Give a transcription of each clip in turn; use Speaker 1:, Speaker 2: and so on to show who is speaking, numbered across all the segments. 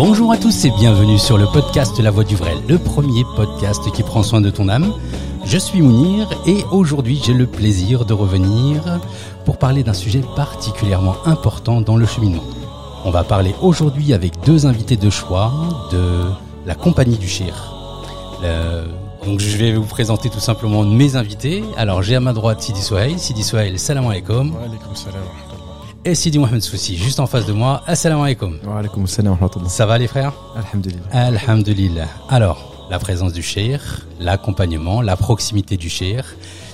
Speaker 1: Bonjour à tous et bienvenue sur le podcast La Voix du Vrai, le premier podcast qui prend soin de ton âme. Je suis Mounir et aujourd'hui j'ai le plaisir de revenir pour parler d'un sujet particulièrement important dans le cheminement. On va parler aujourd'hui avec deux invités de choix de la compagnie du Chir. Euh, donc je vais vous présenter tout simplement mes invités. Alors j'ai à ma droite Sidi Souhail. Sidi Souhail, salam alaikum.
Speaker 2: Wa alaikum salam.
Speaker 1: Et Sidi Mohamed Soussi, juste en face de moi. Assalamu alaikum.
Speaker 2: Wa alaikum salam wa rahmatullah.
Speaker 1: Ça va les frères?
Speaker 2: Alhamdulillah.
Speaker 1: Alhamdulillah. Alors, la présence du Cheikh, l'accompagnement, la proximité du Cheikh.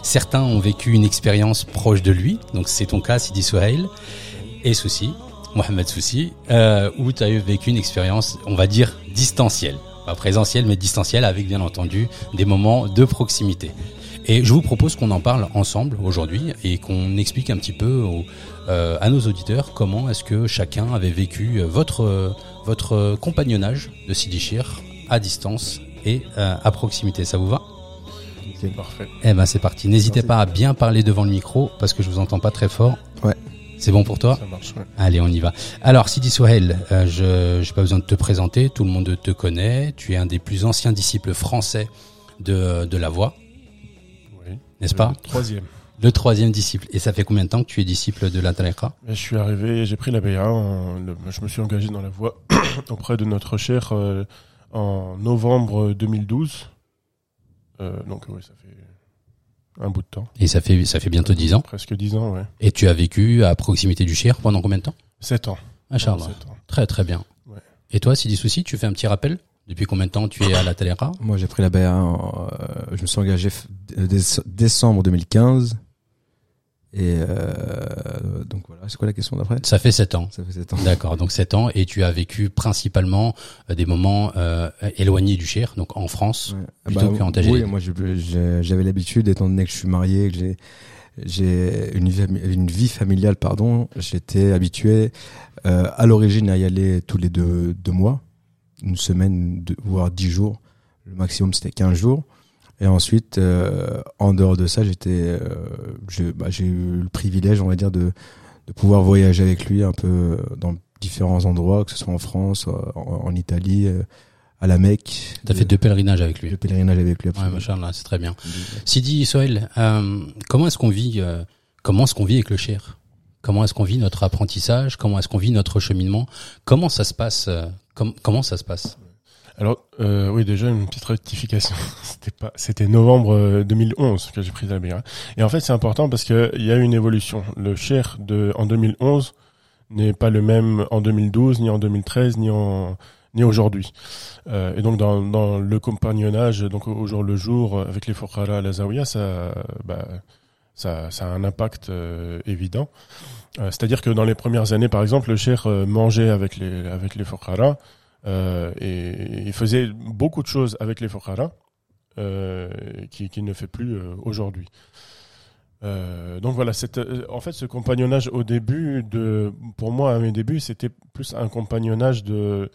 Speaker 1: Certains ont vécu une expérience proche de lui, donc c'est ton cas Sidi Souhail. Et Soussi, Mohamed Soussi, euh, où tu as vécu une expérience, on va dire, distancielle. Pas présentielle, mais distancielle, avec bien entendu des moments de proximité. Et je vous propose qu'on en parle ensemble aujourd'hui et qu'on explique un petit peu euh, à nos auditeurs comment est-ce que chacun avait vécu euh, votre euh, votre compagnonnage de Sidi Chir à distance et à proximité. Ça vous va?
Speaker 2: C'est parfait.
Speaker 1: Eh ben c'est parti. N'hésitez pas à bien parler devant le micro parce que je vous entends pas très fort.
Speaker 2: Ouais.
Speaker 1: C'est bon pour toi?
Speaker 2: Ça marche, ouais.
Speaker 1: Allez, on y va. Alors, Sidi Souhail, euh, je n'ai pas besoin de te présenter, tout le monde te connaît. Tu es un des plus anciens disciples français de, de la voix,
Speaker 2: Oui.
Speaker 1: n'est-ce pas?
Speaker 2: Troisième.
Speaker 1: Le troisième disciple. Et ça fait combien de temps que tu es disciple de la tariqa?
Speaker 2: Je suis arrivé, j'ai pris la BA, je me suis engagé dans la voie auprès de notre cher euh, en novembre 2012. Euh, donc oui, ça fait un bout de temps.
Speaker 1: Et ça fait, ça fait bientôt dix ans?
Speaker 2: Presque dix ans, ouais.
Speaker 1: Et tu as vécu à proximité du Cher pendant combien de temps?
Speaker 2: Sept ans.
Speaker 1: Inch'Allah.
Speaker 2: Sept ans.
Speaker 1: Très très bien.
Speaker 2: Ouais.
Speaker 1: Et toi, Sidi Souci, tu fais un petit rappel? Depuis combien de temps tu es à la tariqa?
Speaker 3: Moi, j'ai pris la BA, en, euh, je me suis engagé décembre 2015. Et euh, donc voilà, c'est quoi la question d'après?
Speaker 1: Ça fait sept ans.
Speaker 3: Ça fait 7 ans.
Speaker 1: D'accord, donc 7 ans et tu as vécu principalement euh, des moments euh, éloignés du Cher, donc en France.
Speaker 3: Ouais.
Speaker 1: Plutôt qu'en Algérie.
Speaker 3: Oui, moi j'avais l'habitude, étant donné que je suis marié, que j'ai j'ai une vie, une vie familiale, pardon, j'étais habitué euh, à l'origine à y aller tous les deux, deux mois, une semaine, voire dix jours. Le maximum c'était 15 jours. Et ensuite, euh, en dehors de ça, j'étais, euh, bah, j'ai eu le privilège, on va dire, de, de pouvoir voyager avec lui un peu dans différents endroits, que ce soit en France, en, en Italie, euh, à la Mecque.
Speaker 1: Tu as fait deux pèlerinages avec lui.
Speaker 3: Le pèlerinage avec lui.
Speaker 1: Ouais,
Speaker 3: absolument.
Speaker 1: machallah, c'est très bien. Sidi Soel, euh, comment est-ce qu'on vit euh, comment est-ce qu'on vit avec le Cher? Comment est-ce qu'on vit notre apprentissage? Comment est-ce qu'on vit notre cheminement? Comment ça se passe euh, com- Comment ça se passe?
Speaker 2: Alors, euh, oui, déjà une petite rectification. C'était pas, c'était novembre euh, 2011 que j'ai pris la BA. Et en fait, c'est important parce que il y a une évolution. Le cher de en 2011 n'est pas le même en 2012, ni en 2013, ni en ni aujourd'hui. Euh, et donc dans, dans le compagnonnage, donc au jour le jour, euh, avec les Fokhara à la Zawiya, ça, bah, ça, ça a un impact euh, évident. Euh, C'est-à-dire que dans les premières années, par exemple, le cher euh, mangeait avec les avec les Fokhara. Euh, et il faisait beaucoup de choses avec les Fokhara euh, qui, qui ne fait plus euh, aujourd'hui. Euh, donc voilà, euh, en fait, ce compagnonnage au début, de, pour moi, à mes débuts, c'était plus un compagnonnage de.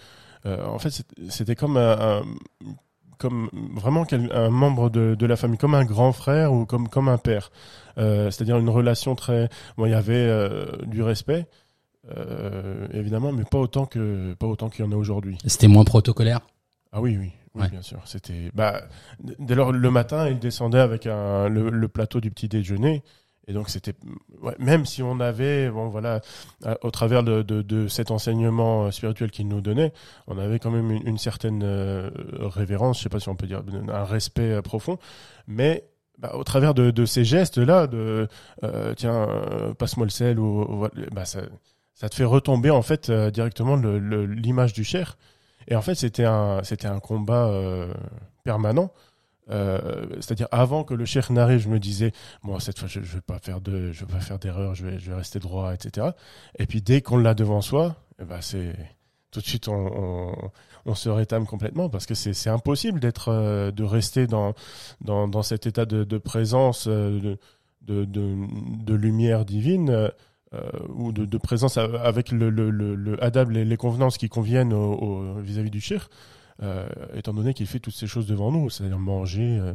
Speaker 2: euh, en fait, c'était comme un, un- comme vraiment un membre de, de la famille, comme un grand frère ou comme comme un père. Euh, C'est-à-dire une relation très. Bon, il y avait euh, du respect, euh, évidemment, mais pas autant que pas autant qu'il y en a aujourd'hui.
Speaker 1: C'était moins protocolaire?
Speaker 2: Ah oui, oui, oui,
Speaker 1: Ouais.
Speaker 2: bien sûr. C'était bah dès lors le matin, il descendait avec un, le, le plateau du petit déjeuner. Et donc c'était ouais, même si on avait bon voilà au travers de, de, de cet enseignement euh, spirituel qu'il nous donnait, on avait quand même une, une certaine euh, révérence, je sais pas si on peut dire un respect profond, mais bah, au travers de, de ces gestes là de euh, tiens passe-moi le sel ou, bah ça ça te fait retomber en fait euh, directement l'image du cher et en fait, c'était un, c'était un combat euh, permanent. Euh, c'est-à-dire avant que le chef n'arrive, je me disais bon cette fois je, je vais pas faire de, je vais pas faire d'erreur, je vais, je vais rester droit, etc. Et puis dès qu'on l'a devant soi, eh ben c'est tout de suite on, on, se rétame complètement parce que c'est, impossible d'être, de rester dans, dans, dans cet état de, de présence, de, de lumière divine. Euh, ou de, de présence avec le, le, le, le adab, les, les convenances qui conviennent vis-à-vis du shir, euh, étant donné qu'il fait toutes ces choses devant nous, c'est-à-dire manger, euh,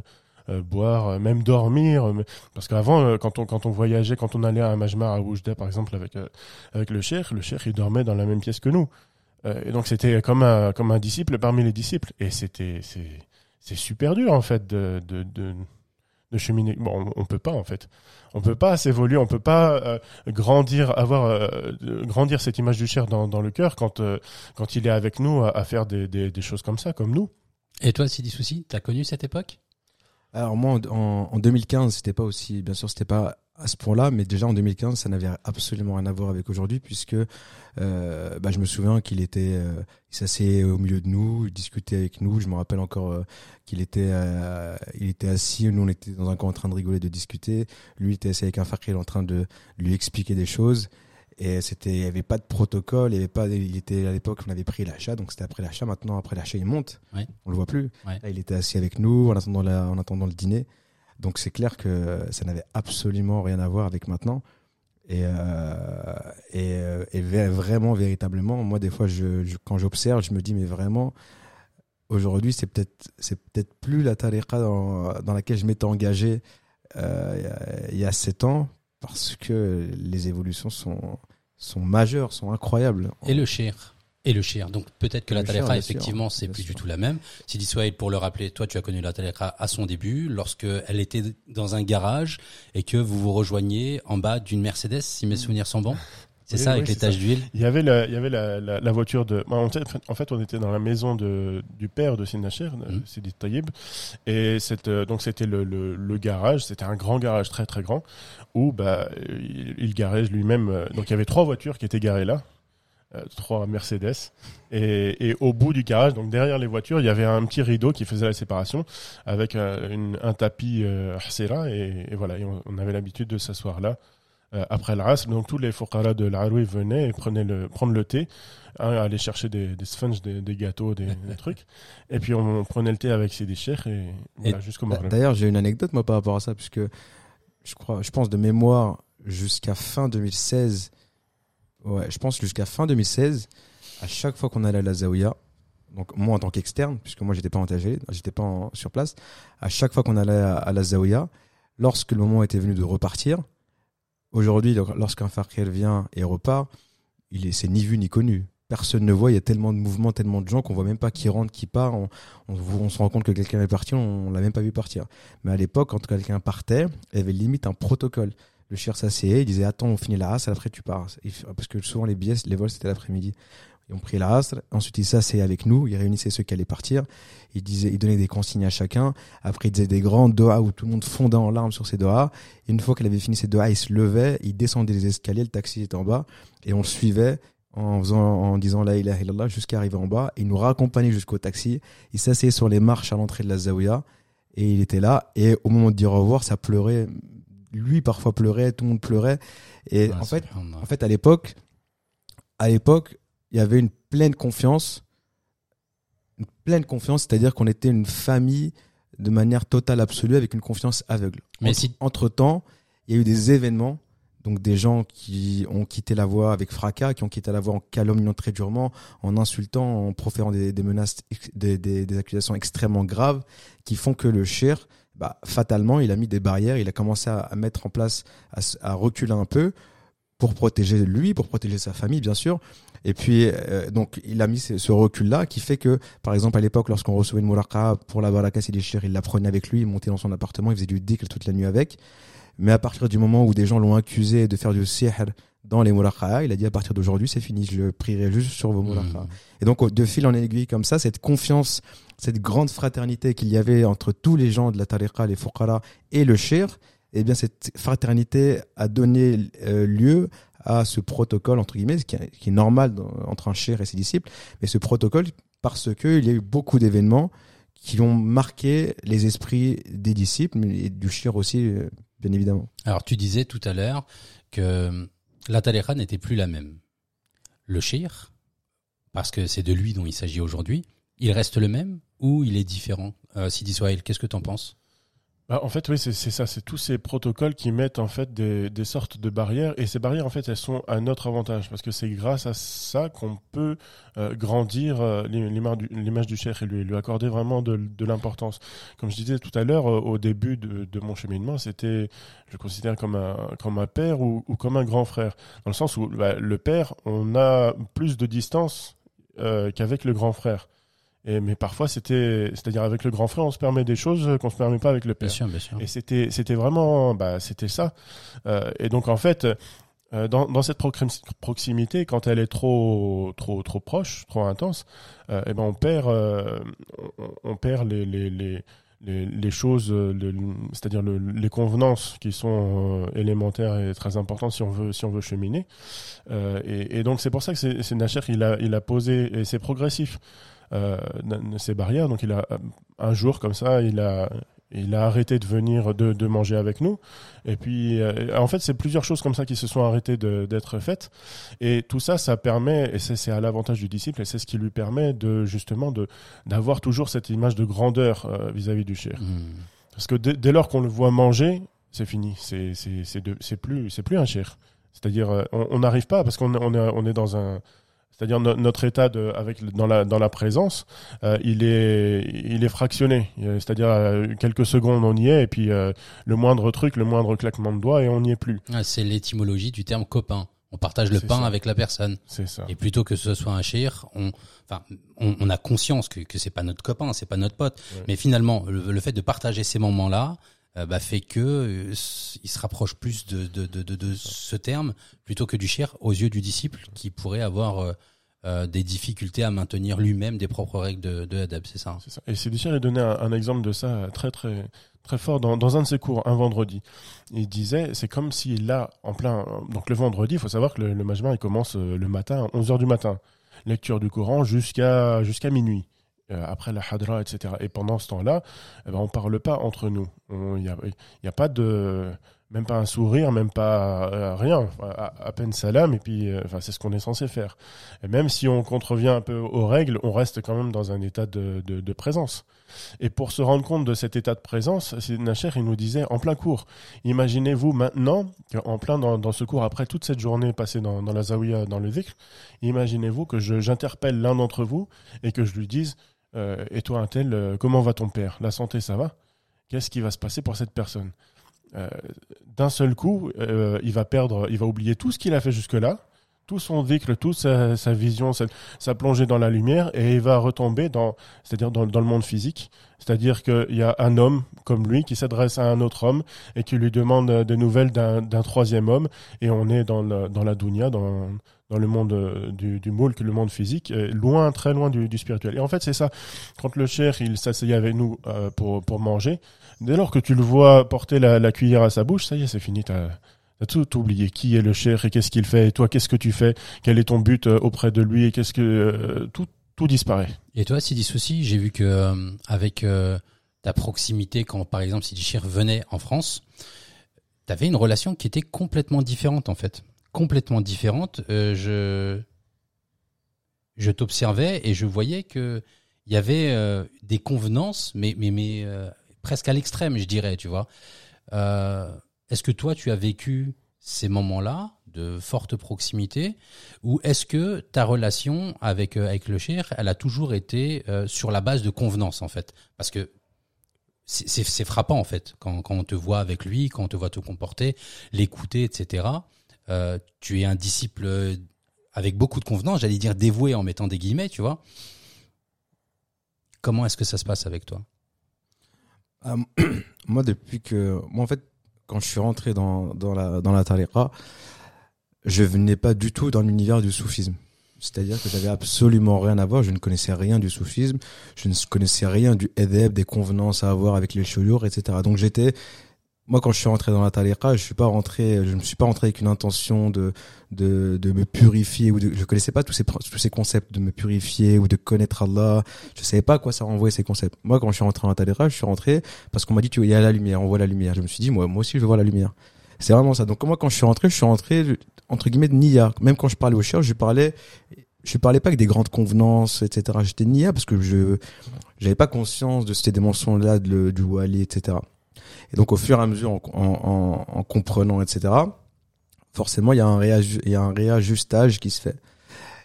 Speaker 2: euh, boire, euh, même dormir. euh, Parce qu'avant, quand on quand on voyageait, quand on allait à majmar à Oujda par exemple avec avec le cheikh, le cheikh il dormait dans la même pièce que nous. Et donc c'était comme un comme un disciple parmi les disciples. Et c'était c'est super dur en fait de de de, on, on peut pas en fait. On peut pas s'évoluer, on peut pas euh, grandir, avoir euh, grandir cette image du cher dans, le cœur quand euh, quand il est avec nous à, faire des choses comme ça, comme nous.
Speaker 1: Et toi, Sidi Souci, t'as connu cette époque?
Speaker 3: Alors moi, en, en- en 2015, c'était pas aussi, bien sûr, c'était pas à ce point-là, mais déjà en 2015, ça n'avait absolument rien à voir avec aujourd'hui, puisque euh, bah, je me souviens qu'il était, euh, il s'asseyait au milieu de nous, il discutait avec nous. Je me rappelle encore euh, qu'il était, euh, il était assis, nous on était dans un coin en train de rigoler, de discuter. Lui il était assis avec un fakir en train de lui expliquer des choses. Et c'était, il y avait pas de protocole, il y avait pas, il était à l'époque, on avait pris l'achat, donc c'était après l'achat. Maintenant, après l'achat, il monte,
Speaker 1: Ouais.
Speaker 3: on le voit plus.
Speaker 1: Ouais.
Speaker 3: Là, il était assis avec nous en attendant la, en attendant le dîner. Donc c'est clair que ça n'avait absolument rien à voir avec maintenant. Et, euh, et, euh, et vraiment, véritablement, moi des fois, je, je- quand j'observe, je me dis mais vraiment, aujourd'hui, c'est peut-être c'est peut-être plus la tariqa dans, dans laquelle je m'étais engagé euh, il y a sept ans, parce que les évolutions sont sont majeures, sont incroyables.
Speaker 1: Et le shir et le shir. Donc peut-être que
Speaker 3: Le
Speaker 1: la
Speaker 3: sûr,
Speaker 1: effectivement, c'est plus
Speaker 3: sûr.
Speaker 1: du tout la même. Sidi Souhail, pour le rappeler, toi, tu as connu la taleqa à son début, lorsque elle était dans un garage et que vous vous rejoigniez en bas d'une Mercedes, si mes souvenirs sont bons. C'est
Speaker 2: Oui,
Speaker 1: ça,
Speaker 2: oui,
Speaker 1: avec les
Speaker 2: c'est
Speaker 1: taches d'huile.
Speaker 2: Il y avait la, il y avait la, la, la voiture de. bah, en fait- on était dans la maison de, du père de Sinacher,
Speaker 1: Mhm.
Speaker 2: Sidi Taïb, et cette, euh, donc c'était le, le, le garage. C'était un grand garage très très grand où bah il, il garait lui-même. euh, Donc il y avait trois voitures qui étaient garées là, euh, trois Mercedes, et, et au bout du garage, donc derrière les voitures, il y avait un petit rideau qui faisait la séparation avec un, une- un tapis euh, et, et voilà, et on, on avait l'habitude de s'asseoir là. Euh, après l'Asr, donc tous les fuqara de l'Aroui venaient et prenaient le, prendre le thé, hein, aller chercher des, des sponges, des, des gâteaux, des, des trucs. Et puis on, prenait le thé avec Sidi Cheikh et voilà, jusqu'au Maghreb.
Speaker 3: D'ailleurs, j'ai une anecdote moi par rapport à ça, puisque je crois, je pense de mémoire jusqu'à fin 2016. Ouais, je pense jusqu'à fin 2016, à chaque fois qu'on allait à la Zawiya, donc moi en tant qu'externe, puisque moi j'étais pas engagé, j'étais pas en- sur place, à chaque fois qu'on allait à, à la Zawiya, lorsque le moment était venu de repartir, aujourd'hui, lorsqu'un fakir vient et repart, il est, c'est ni vu ni connu. Personne ne voit, il y a tellement de mouvements, tellement de gens qu'on voit même pas qui rentre, qui part. On, on, on se rend compte que quelqu'un est parti, on, l'a même pas vu partir. Mais à l'époque, quand quelqu'un partait, il y avait limite un protocole. Le chien s'asseyait, il disait attends, on finit la race, après tu pars. Parce que souvent les billets, les vols c'était l'après-midi. Ils ont pris la race, ensuite il s'asseyait avec nous, il réunissait ceux qui allaient partir, il disait, il donnait des consignes à chacun. Après il disait des grands doigts où tout le monde fondait en larmes sur ses doigts. Et une fois qu'il avait fini ses doigts, il se levait, il descendait les escaliers, le taxi était en bas et on le suivait en faisant en disant la ilaha illallah jusqu'à arriver en bas. Il nous raccompagnait jusqu'au taxi. Il s'asseyait sur les marches à l'entrée de la zawiya et il était là. Et au moment de dire au revoir ça pleurait. Lui parfois pleurait tout le monde pleurait. Et
Speaker 1: Ouais,
Speaker 3: en fait en fait à l'époque à l'époque il y avait une pleine confiance une pleine confiance c'est-à-dire qu'on était une famille de manière totale absolue avec une confiance aveugle
Speaker 1: Mais
Speaker 3: entre,
Speaker 1: si-
Speaker 3: entre temps il y a eu des événements donc des gens qui ont quitté la voie avec fracas, qui ont quitté la voie en calomniant très durement, en insultant, en proférant des, des menaces, des, des, des accusations extrêmement graves, qui font que le cher, bah, fatalement, il a mis des barrières, il a commencé à, à mettre en place, à reculer un peu pour protéger lui, pour protéger sa famille, bien sûr. Et puis, euh, donc, il a mis ce, ce recul-là qui fait que, par exemple, à l'époque, lorsqu'on recevait une moulaka pour la baraka, chers, il la prenait avec lui, il montait dans son appartement, il faisait du dhikr toute la nuit avec. Mais à partir du moment où des gens l'ont accusé de faire du sihr dans les moulaka, il a dit à partir d'aujourd'hui, c'est fini, je prierai juste sur vos moulaka.
Speaker 1: Mhm.
Speaker 3: Et donc, de fil en aiguille comme ça, cette confiance, cette grande fraternité qu'il y avait entre tous les gens de la tariqa, les fuqara et le shir, eh bien, cette fraternité a donné euh, lieu à ce protocole, entre guillemets, qui est, normal entre un shir et ses disciples, mais ce protocole parce que il y a eu beaucoup d'événements qui ont marqué les esprits des disciples et du shir aussi, euh, bien évidemment.
Speaker 1: Alors, tu disais tout à l'heure que la taleqa n'était plus la même. Le shir, parce que c'est de lui dont il s'agit aujourd'hui, il reste le même ou il est différent? Euh, Sidi Souhail, qu'est-ce que t'en penses?
Speaker 2: Bah, en fait, oui, c'est ça. C'est tous ces protocoles qui mettent en fait des, sortes de barrières. Et ces barrières, en fait, elles sont à notre avantage parce que c'est grâce à ça qu'on peut euh, grandir euh, l'image du, cheikh et lui, accorder vraiment de, l'importance. Comme je disais tout à l'heure, euh, au début de, mon cheminement, c'était, je le considère comme un, comme un père ou, comme un grand frère. Dans le sens où bah, le père, on a plus de distance qu'avec le grand frère. Et, mais parfois, c'était, c'est-à-dire avec le grand frère, on se permet des choses qu'on se permet pas avec le père.
Speaker 1: Bien sûr, bien sûr.
Speaker 2: Et c'était, c'était vraiment, bah, c'était ça. Euh, et donc en fait, euh, dans, dans cette proxim- proximité, quand elle est trop, trop, trop proche, trop intense, euh, eh ben on perd, euh, on, on perd les, les, les, les, les choses, le- c'est-à-dire le- les convenances qui sont euh, élémentaires et très importantes si on veut, si on veut cheminer. Euh, et, et donc c'est pour ça que c'est c'est Nacher, il a, il a posé et c'est progressif euh, ces barrières. Donc il a un jour comme ça, il a il a arrêté de venir de, de manger avec nous. Et puis, euh, en fait, c'est plusieurs choses comme ça qui se sont arrêtées d'être faites. Et tout ça, ça permet, et c'est à l'avantage du disciple, et c'est ce qui lui permet de justement de d'avoir toujours cette image de grandeur euh, vis-à-vis du cher.
Speaker 1: Hmm.
Speaker 2: Parce que dès, dès lors qu'on le voit manger, c'est fini. C'est plus plus un cher. C'est-à-dire, euh, on n'arrive pas parce qu'on on est on est dans un c'est-à-dire no- notre état de, avec dans la dans la présence, euh, il est il est fractionné. Euh, C'est-à-dire euh, quelques secondes on y est et puis euh, le moindre truc, le moindre claquement de doigts et on n'y est plus.
Speaker 1: Ah, C'est l'étymologie du terme copain. On partage le pain
Speaker 2: ça.
Speaker 1: avec la personne.
Speaker 2: C'est ça.
Speaker 1: Et plutôt que ce soit un shir, on, enfin, on, on a conscience que, que c'est pas notre copain, c'est pas notre pote.
Speaker 2: Ouais.
Speaker 1: Mais finalement, le, le fait de partager ces moments-là, bah, fait que euh, il se rapproche plus de, de, de, de, ce terme plutôt que du shir aux yeux du disciple qui pourrait avoir euh, euh, des difficultés à maintenir lui-même des propres règles de, de c'est ça. hein?
Speaker 2: Ça. Et Sidi Cher a donné un, un exemple de ça très très très fort dans, dans un de ses cours un vendredi. Il disait c'est comme s'il a en plein donc le vendredi, il faut savoir que le, le majma il commence euh, le matin à 11h du matin. Lecture du Coran jusqu'à jusqu'à minuit. Euh, après la hadra, etc. Et pendant ce temps-là, eh ben, on parle pas entre nous. Il n'y a, pas de même pas un sourire, même pas euh, rien, à, peine salam, et puis euh, c'est ce qu'on est censé faire. Et même si on contrevient un peu aux règles, on reste quand même dans un état de, présence. Et pour se rendre compte de cet état de présence, Nacher, il nous disait en plein cours, imaginez-vous maintenant, en plein dans, ce cours, après toute cette journée passée dans, dans la zawiya, dans le dhikr, imaginez-vous que j'interpelle l'un d'entre vous et que je lui dise, euh, et toi un tel, euh, comment va ton père? La santé, ça va? Qu'est-ce qui va se passer pour cette personne? Euh, D'un seul coup, il va perdre, il va oublier tout ce qu'il a fait jusque-là, tout son dhikr, toute sa, vision, sa, plongée dans la lumière, et il va retomber dans, c'est-à-dire dans, le monde physique. C'est-à-dire qu'il y a un homme comme lui qui s'adresse à un autre homme et qui lui demande des nouvelles d'un troisième homme, et on est dans, la dunya, dans, dans le monde euh, du, moule, le monde physique, euh, loin, très loin du, spirituel. Et en fait, c'est ça. Quand le cher, il s'asseyait avec nous euh, pour, pour manger, dès lors que tu le vois porter la, cuillère à sa bouche, ça y est, c'est fini. T'as as tout oublié. Qui est le cher et qu'est-ce qu'il fait? Et toi, qu'est-ce que tu fais? Quel est ton but auprès de lui? Et qu'est-ce que tout tout disparaît.
Speaker 1: Et toi, Sidi Souci, j'ai vu que avec ta proximité, quand par exemple Sidi Chir venait en France, tu avais une relation qui était complètement différente en fait. Complètement différente. Euh, je je t'observais et je voyais que il y avait euh, des convenances, mais mais mais euh, presque à l'extrême, je dirais, tu vois. Est-ce que toi, tu as vécu ces moments-là de forte proximité ou est-ce que ta relation avec avec le cher, elle a toujours été sur la base de convenance en fait? Parce que c'est frappant en fait quand, quand on te voit avec lui, quand on te voit te comporter, l'écouter, etc. Euh, tu es un disciple euh, avec beaucoup de convenance, j'allais dire dévoué en mettant des guillemets, tu vois. Comment est-ce que ça se passe avec toi?
Speaker 3: Ah, moi, depuis que, moi, en fait, quand je suis rentré dans, dans la, dans tariqa, je venais pas du tout dans l'univers du soufisme. C'est-à-dire que j'avais absolument rien à voir, je ne connaissais rien du soufisme, je ne connaissais rien du edeb, des convenances à avoir avec les chouyours, etc. Donc j'étais, moi quand je suis rentré dans la tariqa, je suis pas rentré, je ne suis pas rentré avec une intention de, de, de me purifier ou de, je connaissais pas tous ces, tous ces concepts de me purifier ou de connaître Allah. Je savais pas à quoi ça renvoyait ces concepts. Moi quand je suis rentré dans la tariqa, je suis rentré parce qu'on m'a dit tu il y a la lumière, on voit la lumière. Je me suis dit moi, moi aussi je voir la lumière. C'est vraiment ça. Donc moi quand je suis rentré, je suis rentré entre guillemets de Nia. Même quand je parlais au cher, je parlais, je parlais pas avec des grandes convenances, etc. J'étais Nia parce que je, j'avais pas conscience de ces dimensions-là de, du Wali, etc. Et donc au fur et à mesure, en, en, en, en comprenant, etc. Forcément, il y a un réaju- il y a un réajustage qui se fait.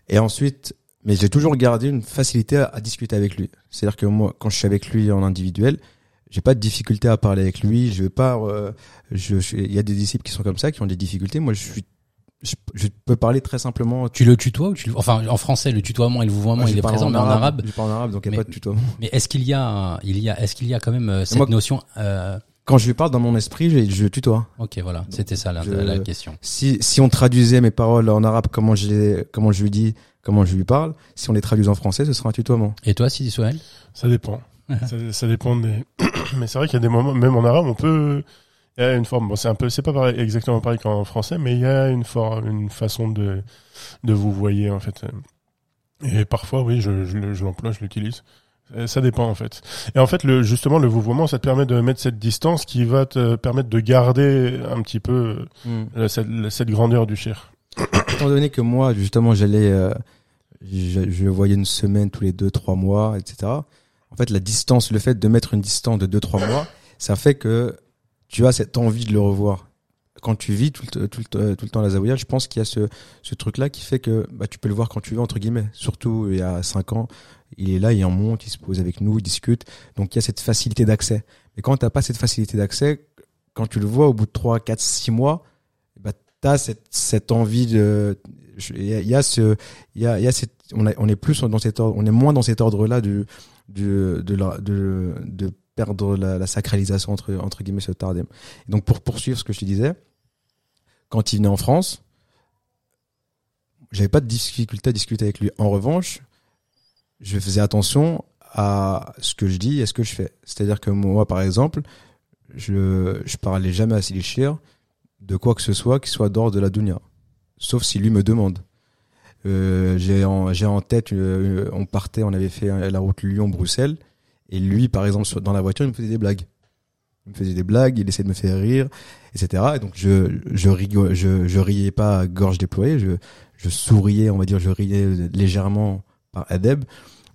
Speaker 3: Et ensuite, mais j'ai toujours gardé une facilité à, à discuter avec lui. C'est-à-dire que moi, quand je suis avec lui en individuel, j'ai pas de difficulté à parler avec lui. Je vais pas. euh, je, je- il y a des disciples qui sont comme ça, qui ont des difficultés. Moi, je suis je, je peux parler très simplement.
Speaker 1: Tu le tutoies ou tu le- enfin en français le tutoiement et le vouvoiement
Speaker 3: Moi,
Speaker 1: il est présent mais en arabe.
Speaker 3: Je parle en arabe, donc il n'y
Speaker 1: Mais-
Speaker 3: a pas de tutoiement.
Speaker 1: Mais est-ce qu'il y a il y a est-ce qu'il y a quand même euh, cette
Speaker 3: Moi-
Speaker 1: notion euh,
Speaker 3: Quand je lui parle dans mon esprit, je, je tutoie.
Speaker 1: OK voilà, c'était ça la,
Speaker 3: je-
Speaker 1: la question.
Speaker 3: Si, si on traduisait mes paroles en arabe, comment je, les- comment je lui dis, comment je lui parle, si on les traduit en français, ce sera un tutoiement.
Speaker 1: Et toi Sidi Souhail
Speaker 2: Ça dépend. ça, ça dépend des. Mais c'est vrai qu'il y a des moments, même en arabe, on peut. Il y a une forme. Bon, c'est un peu, c'est pas pareil, exactement pareil qu'en français, mais il y a une forme, une façon de de vous voyer en fait. Et parfois, oui, je, je l'emploie, je l'utilise. Euh, Ça dépend en fait. Et en fait, le, justement, le vouvoiement, ça te permet de mettre cette distance qui va te permettre de garder un petit peu euh, cette, cette grandeur du shir.
Speaker 3: Étant donné que moi, justement, j'allais, euh, je, voyais une semaine tous les deux, trois mois, etc. En fait, la distance, le fait de mettre une distance de deux, trois mois, ça fait que tu as cette envie de le revoir. Quand tu vis tout le, tout le, tout le temps à la Zawiya, je pense qu'il y a ce, ce truc-là qui fait que bah, tu peux le voir quand tu veux, entre guillemets. Surtout il y a cinq ans, il est là, il en monte, il se pose avec nous, il discute. Donc il y a cette facilité d'accès. Mais quand t'as pas cette facilité d'accès, quand tu le vois au bout de trois, quatre, six mois, bah, t'as cette, cette envie de, il y a, ce, y a, y a cette, on, est plus dans cet ordre, on est moins dans cet ordre-là de la, de, de perdre la, la sacralisation entre, entre guillemets ce tardem. Et donc pour poursuivre ce que je te disais, quand il venait en France, j'avais pas de difficulté à discuter avec lui. En revanche, je faisais attention à ce que je dis et ce que je fais. C'est-à-dire que moi, par exemple, je, je parlais jamais à Sidi Chir de quoi que ce soit qui soit d'ordre de la dunya. Sauf si lui me demande. Euh, j'ai en, en tête, euh, on partait, on avait fait la route Lyon-Bruxelles, et lui, par exemple, dans la voiture, il me faisait des blagues. Il me faisait des blagues, il essayait de me faire rire, etc. Et donc je, je, je riais pas à gorge déployée, je, je souriais, on va dire, je riais légèrement par adeb.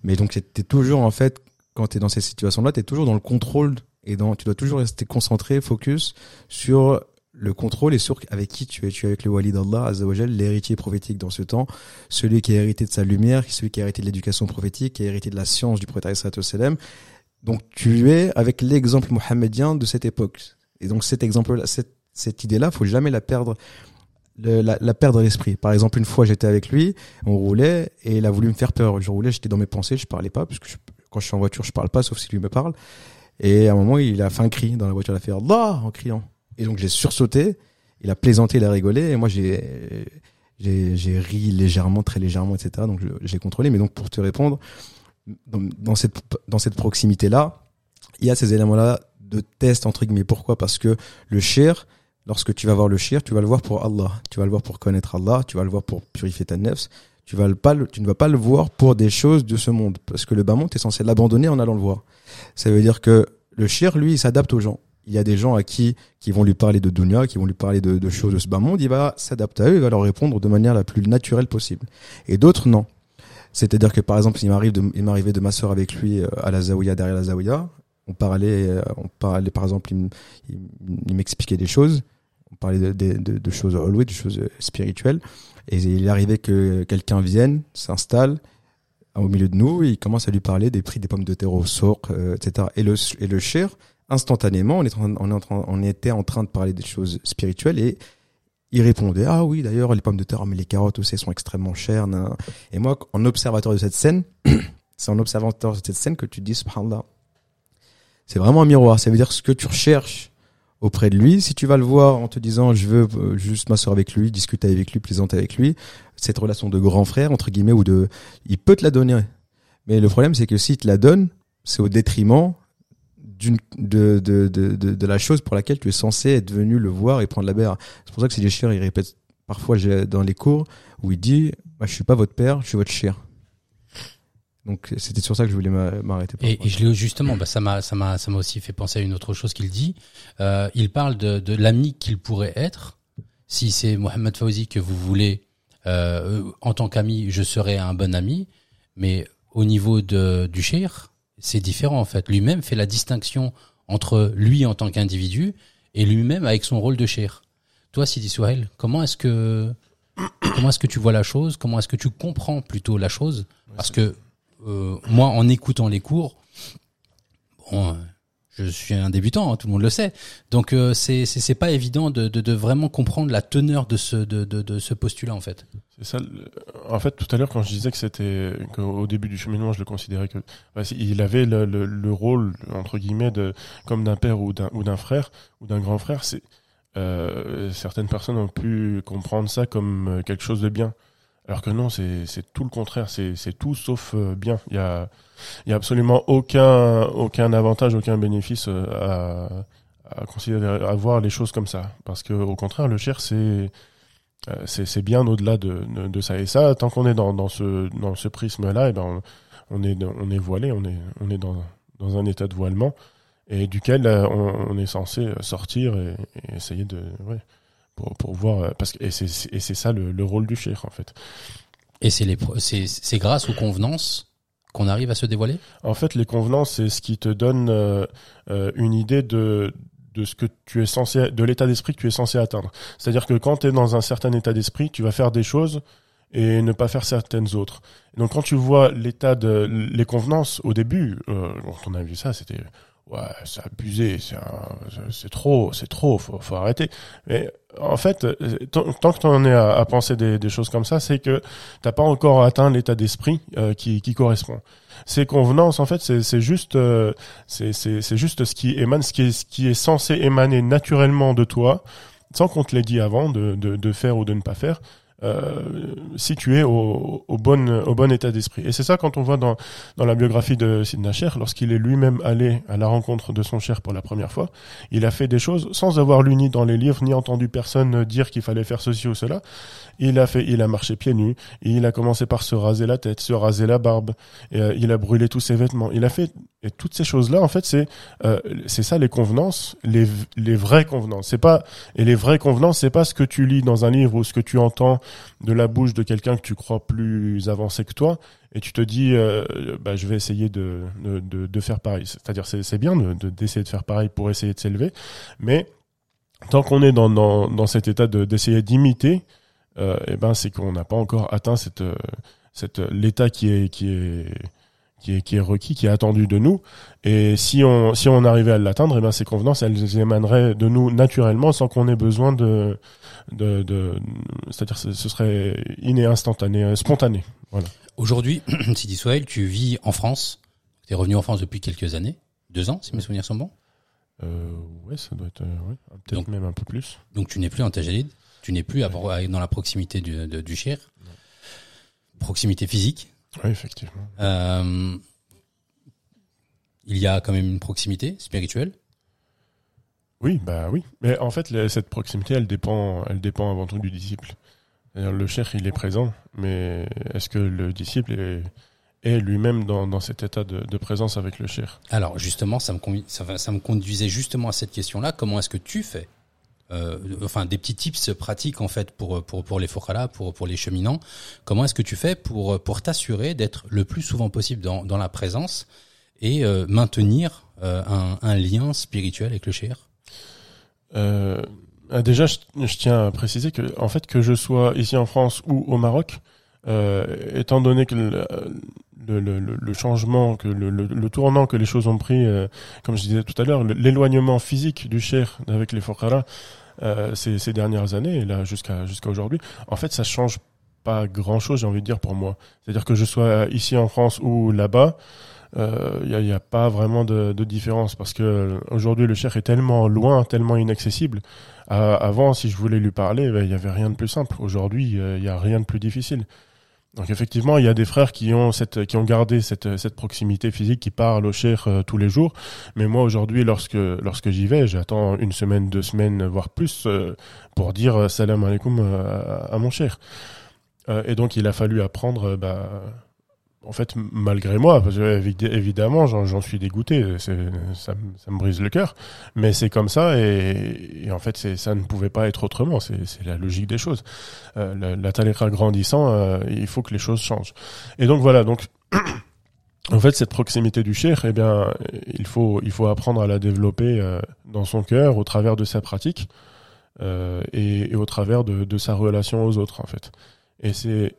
Speaker 3: Mais donc c'était toujours en fait, quand tu es dans ces situations-là, tu es toujours dans le contrôle et dans, tu dois toujours rester concentré, focus sur le contrôle et sur avec qui tu es. Tu es avec le wali d'Allah, l'héritier prophétique dans ce temps, celui qui a hérité de sa lumière, celui qui a hérité de l'éducation prophétique, qui a hérité de la science du prophète. Donc tu es avec l'exemple mohammedien de cette époque. Et donc cet exemple, cette, cette idée-là, faut jamais la perdre, le- la, la perdre l'esprit. Par exemple, une fois j'étais avec lui, on roulait et il a voulu me faire peur. Je roulais, j'étais dans mes pensées, je parlais pas parce que je- quand je suis en voiture, je parle pas sauf si lui me parle. Et à un moment, il a fait un cri dans la voiture, il a fait Allah en criant. Et donc j'ai sursauté. Il a plaisanté, il a rigolé et moi j'ai j'ai ri légèrement, très légèrement, etc. Donc j'ai contrôlé. Mais donc pour te répondre, dans, cette dans cette proximité là, il y a ces éléments là de test entre guillemets. Pourquoi? Parce que le shir, lorsque tu vas voir le shir, tu vas le voir pour Allah, tu vas le voir pour connaître Allah, tu vas le voir pour purifier ta nefs. Tu ne vas pas le voir pour des choses de ce monde parce que le bas monde tu es censé l'abandonner en allant le voir. Ça veut dire que le shir lui il s'adapte aux gens. Il y a des gens à qui qui vont lui parler de dunya, qui vont lui parler de, choses de ce bas monde, il va s'adapter à eux, il va leur répondre de manière la plus naturelle possible. Et d'autres non. C'est-à-dire que par exemple, il m'arrive de, il m'arrivait de m'asseoir avec lui euh, à la zawiya derrière la zawiya. On parlait, euh, on parlait par exemple, il m'expliquait des choses. On parlait de, choses allouées, de choses euh, spirituelles. Et il arrivait que quelqu'un vienne, s'installe au milieu de nous, et il commence à lui parler des prix des pommes de terre au souk, euh, etc. Et le et le cher, instantanément, on, est en, on, est en on était en train de parler des choses spirituelles et il répondait ah oui d'ailleurs les pommes de terre mais les carottes aussi sont extrêmement chères et moi en observateur de cette scène c'est en observateur de cette scène que tu dis subhanallah c'est vraiment un miroir ça veut dire ce que tu recherches auprès de lui si tu vas le voir en te disant je veux euh, juste m'asseoir avec lui discuter avec lui plaisanter avec lui cette relation de grand frère entre guillemets ou de il peut te la donner mais le problème c'est que s'il te la donne c'est au détriment d'une de, de, de, de, la chose pour laquelle tu es censé être venu le voir et prendre la bière. C'est pour ça que c'est des chiens, il répète parfois dans les cours où il dit bah, je suis pas votre père, je suis votre chien. Donc c'était sur ça que je voulais m'a- m'arrêter.
Speaker 1: Et, et je l'ai justement, bah, ça m'a, ça m'a, ça m'a aussi fait penser à une autre chose qu'il dit. Euh, il parle de, de l'ami qu'il pourrait être. Si c'est Mohamed Fauzi que vous voulez, euh, en tant qu'ami, je serai un bon ami. Mais au niveau de, du shir, c'est différent en fait. Lui-même fait la distinction entre lui en tant qu'individu et lui-même avec son rôle de shir. Toi, Sidi Souhail, comment est-ce que comment est-ce que tu vois la chose? Comment est-ce que tu comprends plutôt la chose? Parce que euh, moi, en écoutant les cours, bon, euh, je suis un débutant, hein, tout le monde le sait. Donc euh, c'est c'est pas évident de, de, vraiment comprendre la teneur de ce de, de, ce postulat en fait.
Speaker 2: C'est ça. En fait, tout à l'heure, quand je disais que c'était qu'au début du cheminement, je le considérais que il avait le, le, le, rôle entre guillemets de comme d'un père ou d'un ou d'un frère ou d'un grand frère. Certaines personnes ont pu comprendre ça comme quelque chose de bien. Alors que non, c'est tout le contraire, c'est tout sauf euh, bien. Il y a, y a absolument aucun, aucun avantage, aucun bénéfice euh, à, à considérer, à voir les choses comme ça. Parce que au contraire, le cher, c'est c'est bien au-delà de, de, ça. Et ça, tant qu'on est dans, dans ce, dans ce prisme-là, et eh ben on, est, on est voilé, on est, on est dans, dans un état de voilement et duquel euh, on, est censé sortir et, essayer de ouais, pour, pour voir euh, parce que et c'est et c'est ça le, le, rôle du cheikh en fait.
Speaker 1: Et c'est les c'est c'est grâce aux convenances qu'on arrive à se dévoiler?
Speaker 2: En fait, les convenances c'est ce qui te donne euh, une idée de de ce que tu es censé de l'état d'esprit que tu es censé atteindre. C'est-à-dire que quand tu es dans un certain état d'esprit, tu vas faire des choses et ne pas faire certaines autres. Donc quand tu vois l'état de les convenances au début, euh, quand on a vu ça, c'était ouais, c'est abusé, c'est trop, c'est trop, faut, faut arrêter. Mais en fait, tant que tu en es à, penser des, des, choses comme ça, c'est que t'as pas encore atteint l'état d'esprit euh, qui, qui correspond. Ces convenances, en fait, c'est juste, euh, c'est juste ce qui émane, ce qui est, ce qui est censé émaner naturellement de toi, sans qu'on te l'ait dit avant de, de, de faire ou de ne pas faire euh, situé au, au, bon, au bon état d'esprit. Et c'est ça quand on voit dans, dans la biographie de Sidna Cher, lorsqu'il est lui-même allé à la rencontre de son cher pour la première fois, il a fait des choses sans avoir lu ni dans les livres, ni entendu personne dire qu'il fallait faire ceci ou cela. Il a fait, il a marché pieds nus, et il a commencé par se raser la tête, se raser la barbe, et, euh, il a brûlé tous ses vêtements. Il a fait et toutes ces choses-là, en fait, c'est euh, c'est ça les convenances, les, les vraies convenances. C'est pas et les vraies convenances, c'est pas ce que tu lis dans un livre ou ce que tu entends de la bouche de quelqu'un que tu crois plus avancé que toi, et tu te dis, euh, bah, je vais essayer de de, de, faire pareil. C'est-à-dire, c'est c'est bien d'essayer de, de faire pareil pour essayer de s'élever, mais tant qu'on est dans, dans, dans cet état d'essayer d'imiter, euh, et eh ben c'est qu'on n'a pas encore atteint cette cette l'état qui est qui est qui est, qui est requis, qui est attendu de nous. Et si on, si on arrivait à l'atteindre, eh ben, ces convenances, elles émaneraient de nous naturellement sans qu'on ait besoin de, de, de c'est-à-dire ce, serait inné, instantané, euh, spontané. Voilà.
Speaker 1: Aujourd'hui, Sidi Sohail, tu vis en France. Tu es revenu en France depuis quelques années. Deux ans, si mes souvenirs sont bons.
Speaker 2: Euh, ouais, ça doit être, euh, ouais, peut-être même un peu plus.
Speaker 1: Donc tu n'es plus en Tajalid, tu n'es plus à, dans la proximité du, de, du Cher. Proximité physique,
Speaker 2: oui, effectivement.
Speaker 1: Euh, il y a quand même une proximité spirituelle?
Speaker 2: Oui, bah oui. Mais en fait, cette proximité, elle dépend, elle dépend avant tout du disciple. Le cher, il est présent, mais est-ce que le disciple est, est lui-même dans, dans, cet état de, de, présence avec le cher
Speaker 1: Alors justement, ça me, ça, ça me conduisait justement à cette question-là. Comment est-ce que tu fais euh, enfin des petits tips pratiques en fait pour pour pour les fokhala, pour pour les cheminants. Comment est-ce que tu fais pour pour t'assurer d'être le plus souvent possible dans dans la présence et euh, maintenir euh, un, un lien spirituel avec le cher
Speaker 2: euh, Déjà, je, je, tiens à préciser que en fait que je sois ici en France ou au Maroc, étant donné que le, le, le, le, changement, que le, le, tournant que les choses ont pris, comme je disais tout à l'heure, l'éloignement physique du cher avec les Fokhara, euh, ces, ces, dernières années, et là jusqu'à jusqu'à aujourd'hui, en fait, ça change pas grand chose, j'ai envie de dire pour moi. C'est-à-dire que je sois ici en France ou là-bas, il euh, n'y a, a, pas vraiment de, de différence parce que aujourd'hui le cher est tellement loin, tellement inaccessible. Euh, avant, si je voulais lui parler, ben, il y avait rien de plus simple. Aujourd'hui, il y a rien de plus difficile. Donc effectivement, il y a des frères qui ont qui ont gardé cette, cette proximité physique, qui parlent au cher euh, tous les jours. Mais moi aujourd'hui, lorsque lorsque j'y vais, j'attends une semaine, deux semaines, voire plus, euh, pour dire euh, salam alaikum à, à mon cher. et donc il a fallu apprendre, bah, en fait, malgré moi, parce que évidemment, j'en suis dégoûté, ça, ça, me brise le cœur, mais c'est comme ça, et, en fait, ça ne pouvait pas être autrement, c'est la logique des choses. Euh, la, la grandissant, euh, il faut que les choses changent. Et donc voilà, donc en fait, cette proximité du cher, eh bien, il faut, il faut apprendre à la développer euh, dans son cœur, au travers de sa pratique, euh, et, et, au travers de, de sa relation aux autres, en fait. Et c'est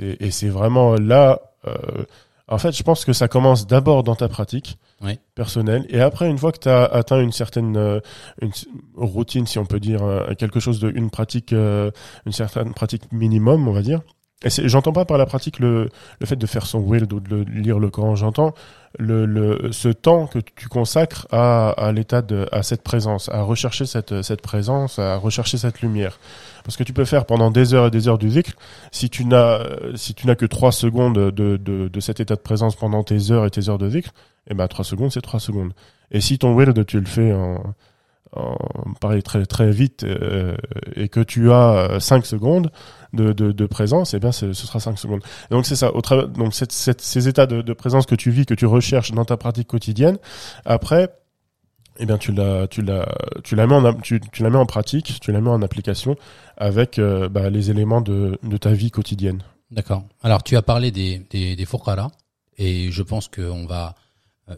Speaker 2: et c'est vraiment là, euh, En fait, je pense que ça commence d'abord dans ta pratique personnelle, et après, une fois que tu as atteint une certaine euh, une routine, si on peut dire, euh, quelque chose de une pratique, euh, une certaine pratique minimum, on va dire. J'entends pas par la pratique le, le fait de faire son will ou de le- lire le Coran. J'entends le, le, ce temps que tu consacres à, à l'état de, à cette présence, à rechercher cette, cette présence, à rechercher cette lumière. Parce que tu peux faire pendant des heures et des heures du zikr, si tu n'as, si tu n'as que trois secondes de, de, de cet état de présence pendant tes heures et tes heures de zikr, eh ben, trois secondes, c'est trois secondes. Et si ton will, tu le fais en, pareil, très, très vite, euh, et que tu as euh, cinq secondes de, de, de présence, eh bien, ce sera cinq secondes. Et donc, c'est ça. Au donc, cette, cette- ces états de, de présence que tu vis, que tu recherches dans ta pratique quotidienne, après, eh bien, tu la, tu la, tu la mets en, tu, tu la mets en pratique, tu la mets en application avec euh, bah, les éléments de, de ta vie quotidienne.
Speaker 1: D'accord. Alors, tu as parlé des, des, des et je pense qu'on va euh,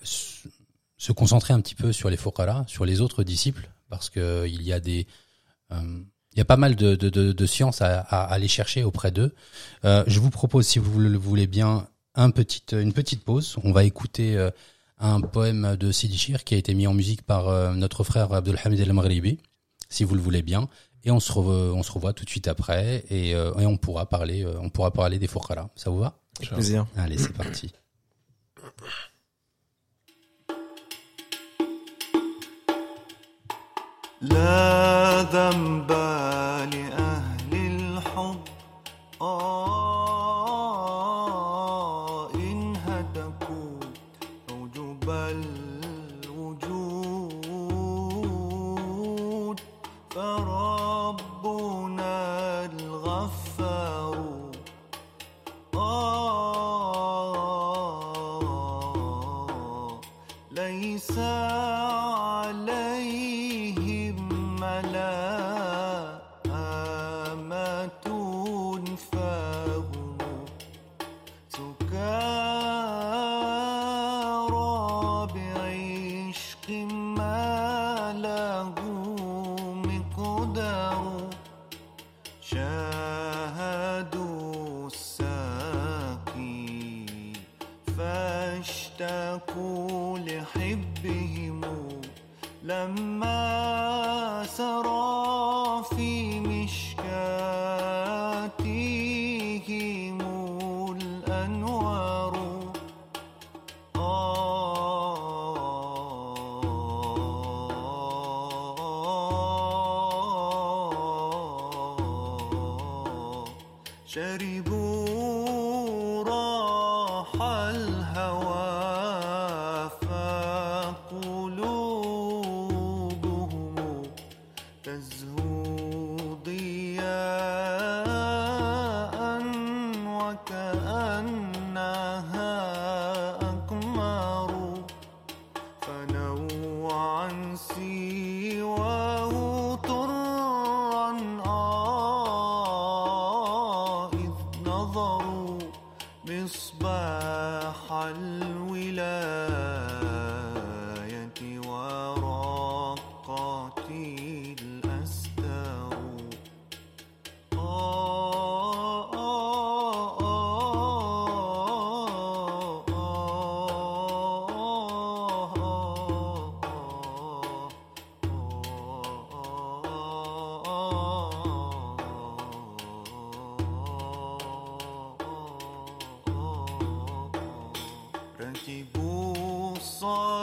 Speaker 1: se concentrer un petit peu sur les fuqara, sur les autres disciples, parce que il y a des, euh, il y a pas mal de, de, de, de sciences à, à aller chercher auprès d'eux. Euh, je vous propose, si vous le voulez bien, un une petite pause. On va écouter euh, un poème de Sidi Chir qui a été mis en musique par euh, notre frère Abdelhamid El Maghribi, si vous le voulez bien. Et on se, revoit, on se revoit tout de suite après et, euh, et on pourra parler, euh, on pourra parler des fuqara. Ça vous va?
Speaker 3: Avec plaisir.
Speaker 1: Allez, c'est parti.
Speaker 4: لا ذنب لأهل الحب. آه.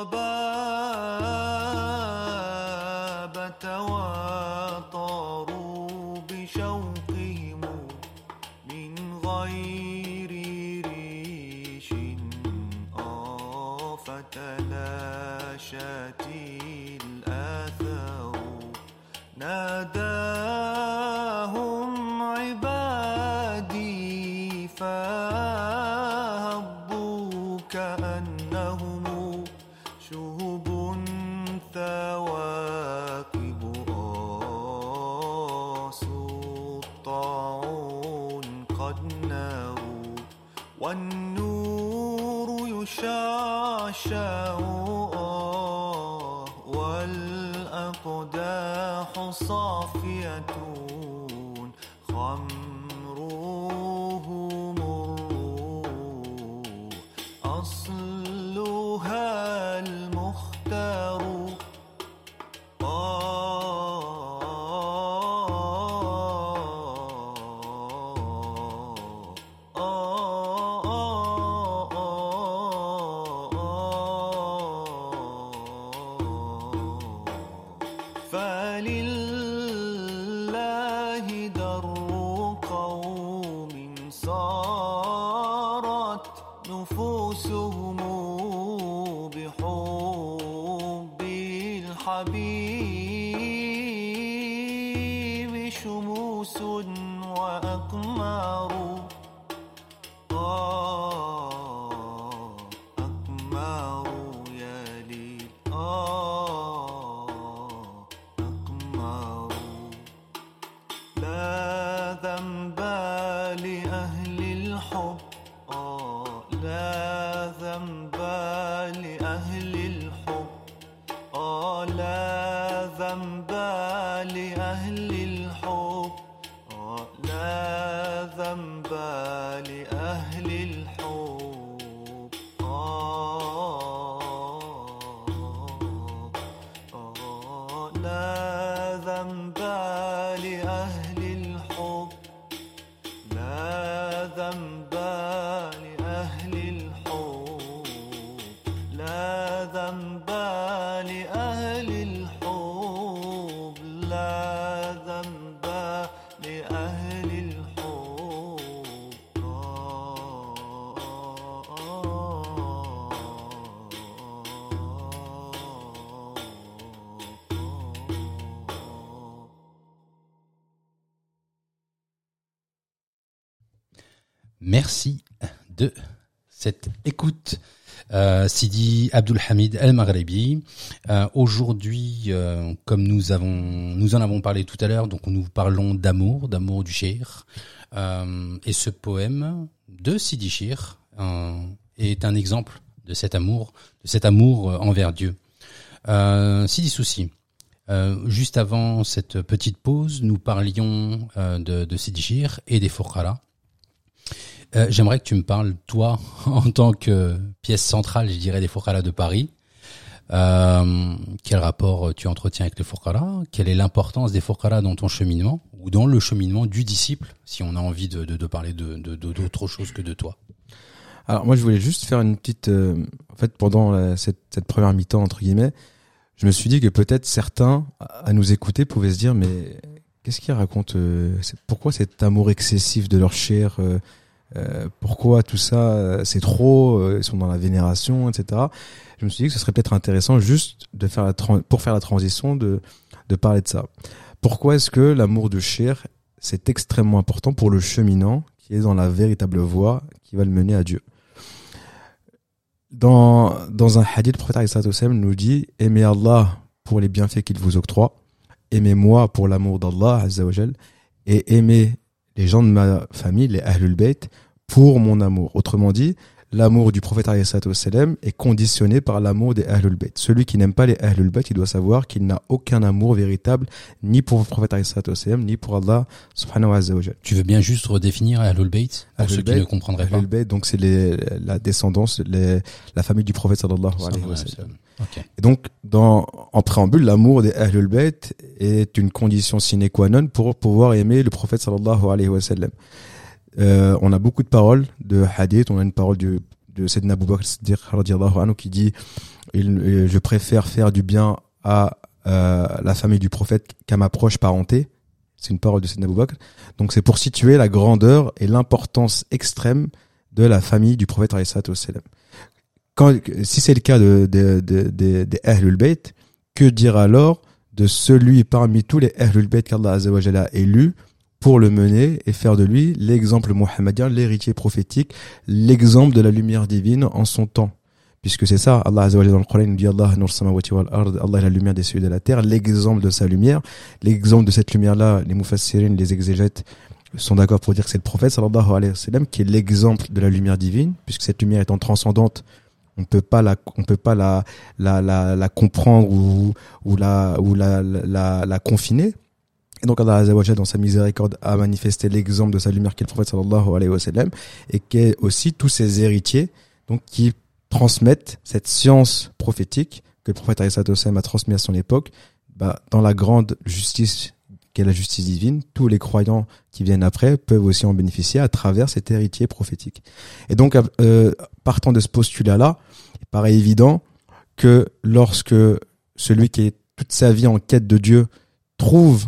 Speaker 4: baba. mouth.
Speaker 1: Merci de cette écoute. Euh, Sidi Abdul Hamid El Maghrebi. Euh, Aujourd'hui, euh, comme nous avons, nous en avons parlé tout à l'heure, donc nous parlons d'amour, d'amour du Shir. Et ce poème de Sidi Shir est un exemple de cet amour, de cet amour envers Dieu. Sidi Souci. Juste avant cette petite pause, nous parlions de, Sidi Shir et des Foukhara. Euh, J'aimerais que tu me parles, toi, en tant que pièce centrale, je dirais, des Foukhara de Paris. Euh, quel rapport tu entretiens avec les Foukhara Quelle est l'importance des Foukhara dans ton cheminement ou dans le cheminement du disciple, si on a envie de, parler de de- de- d'autre chose que de toi?
Speaker 3: Alors moi je voulais juste faire une petite euh, en fait pendant cette, cette première mi-temps entre guillemets, je me suis dit que peut-être certains à nous écouter pouvaient se dire mais qu'est-ce qu'ils racontent euh, pourquoi cet amour excessif de leur chair euh, pourquoi tout ça euh, c'est trop euh, ils sont dans la vénération etc. Je me suis dit que ce serait peut-être intéressant juste de faire la pour faire la transition de de parler de ça. Pourquoi est-ce que l'amour de chair c'est extrêmement important pour le cheminant qui est dans la véritable voie qui va le mener à Dieu? Dans, dans un hadith, le prophète nous dit Aimez Allah pour les bienfaits qu'il vous octroie, aimez-moi pour l'amour d'Allah, et aimez les gens de ma famille, les Ahlul Bayt, pour mon amour. Autrement dit, l'amour du prophète wassalam est conditionné par l'amour des Ahlul Bayt. Celui qui n'aime pas les Ahlul Bayt, il doit savoir qu'il n'a aucun amour véritable, ni pour le prophète wassalam, ni pour Allah, subhanahu wa.
Speaker 1: Tu veux bien juste redéfinir Ahlul Bayt pour
Speaker 3: Ahlul
Speaker 1: ceux qui ne comprendraient pas
Speaker 3: Ahlul Bayt, donc c'est les, la descendance, les, la famille du prophète sallallahu alayhi wa sallam. Et donc, dans, en préambule, l'amour des Ahlul Bayt est une condition sine qua non pour pouvoir aimer le prophète sallallahu alayhi wa sallam. Euh, on a beaucoup de paroles de hadith, on a une parole de, de Sayyidina Abu Bakr qui dit euh, je préfère faire du bien à euh, la famille du prophète qu'à ma proche parenté. C'est une parole de Sayyidina Abu Bakr. Donc c'est pour situer la grandeur et l'importance extrême de la famille du prophète quand, si c'est le cas de, de, de, de- des Ahlul que dire alors de celui parmi tous les Ahlul Bayt qu'Allah a élu pour le mener et faire de lui l'exemple mohammédien, l'héritier prophétique, l'exemple de la lumière divine en son temps. Puisque c'est ça, Allah Azza dans le Coran nous dit Allah nur samawati wal ard, Allah est la lumière des cieux et de la terre, l'exemple de sa lumière, l'exemple de cette lumière-là, les mufassirin, les exégètes sont d'accord pour dire que c'est le prophète sallallahu alayhi wa sallam qui est l'exemple de la lumière divine, puisque cette lumière étant transcendante, on peut pas la on peut pas la la la, la comprendre ou ou la ou la la, la confiner et donc Allah Azza wa Jalla, dans sa miséricorde a manifesté l'exemple de sa lumière qui est le prophète sallallahu alayhi wa sallam et qui est aussi tous ses héritiers donc qui transmettent cette science prophétique que le prophète a transmis à son époque bah, dans la grande justice qu'est la justice divine. Tous les croyants qui viennent après peuvent aussi en bénéficier à travers cet héritier prophétique. Et donc euh, partant de ce postulat-là, il paraît évident que lorsque celui qui est toute sa vie en quête de Dieu trouve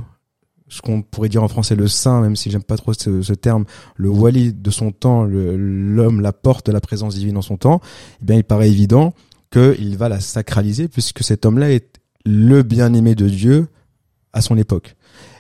Speaker 3: ce qu'on pourrait dire en français le saint, même si j'aime pas trop ce, terme, le wali de son temps, l'homme, la porte de la présence divine en son temps, eh bien, il paraît évident qu'il va la sacraliser puisque cet homme-là est le bien-aimé de Dieu à son époque.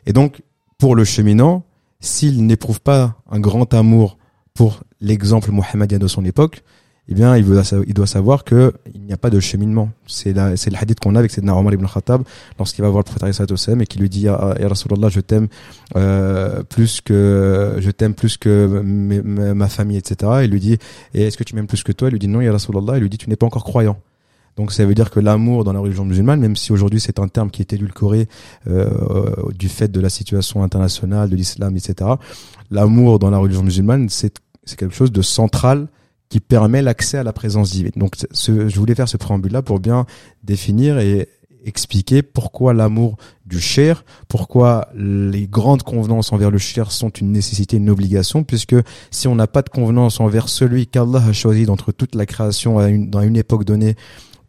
Speaker 3: Et donc, pour le cheminant, s'il n'éprouve pas un grand amour pour l'exemple mohammédien de son époque, eh bien, il sa- il doit savoir que il n'y a pas de cheminement. C'est c'est le hadith qu'on a avec Sayyidina Omar ibn Khattab lorsqu'il va voir le prophète wassalam et qui lui dit, ya Rasulallah, je t'aime, euh, plus que, je t'aime plus que ma, famille, etc. Il lui dit, et est-ce que tu m'aimes plus que toi? Il lui dit non, ya Rasulallah. Il lui dit, tu n'es pas encore croyant. Donc ça veut dire que l'amour dans la religion musulmane, même si aujourd'hui c'est un terme qui est édulcoré euh, du fait de la situation internationale, de l'islam, etc. L'amour dans la religion musulmane, c'est quelque chose de central qui permet l'accès à la présence divine. Donc ce, je voulais faire ce préambule-là pour bien définir et expliquer pourquoi l'amour du cher, pourquoi les grandes convenances envers le cher sont une nécessité, une obligation, puisque si on n'a pas de convenance envers celui qu'Allah a choisi d'entre toute la création à une- dans une époque donnée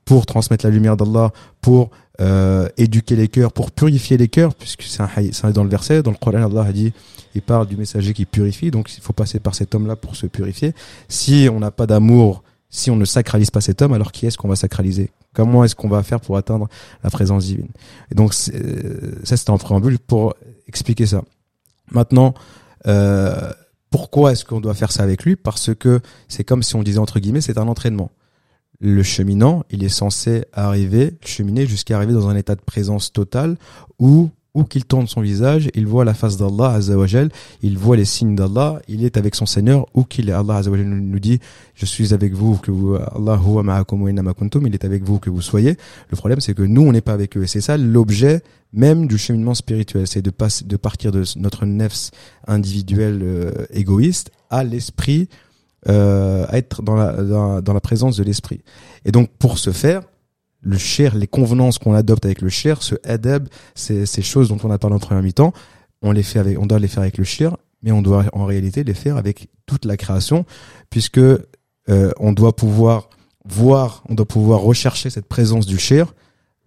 Speaker 3: pour transmettre la lumière d'Allah, pour euh, éduquer les cœurs, pour purifier les cœurs, puisque c'est un, dans le verset, dans le Coran, Allah a dit, il parle du messager qui purifie, donc il faut passer par cet homme-là pour se purifier. Si on n'a pas d'amour, si on ne sacralise pas cet homme, alors qui est-ce qu'on va sacraliser? Comment est-ce qu'on va faire pour atteindre la présence divine? Et donc euh, ça c'était en préambule pour expliquer ça. Maintenant, euh, pourquoi est-ce qu'on doit faire ça avec lui? Parce que c'est comme si on disait entre guillemets, c'est un entraînement. Le cheminant, il est censé arriver, cheminer jusqu'à arriver dans un état de présence totale où où qu'il tourne son visage, il voit la face d'Allah Azzawajal, il voit les signes d'Allah, il est avec son Seigneur où qu'il est. Allah Azzawajal nous dit, je suis avec vous, que vous, Allah il est avec vous que vous soyez. Le problème, c'est que nous, on n'est pas avec eux. Et c'est ça l'objet même du cheminement spirituel, c'est de, passer, de partir de notre nefs individuel euh, égoïste à l'esprit, euh, à être dans la, dans, la présence de l'esprit. Et donc, pour ce faire, le cher, les convenances qu'on adopte avec le cher, ce adab, ces, ces choses dont on a parlé en première mi-temps, on les fait avec, on doit les faire avec le cher, mais on doit en réalité les faire avec toute la création, puisque euh, on doit pouvoir voir, on doit pouvoir rechercher cette présence du cher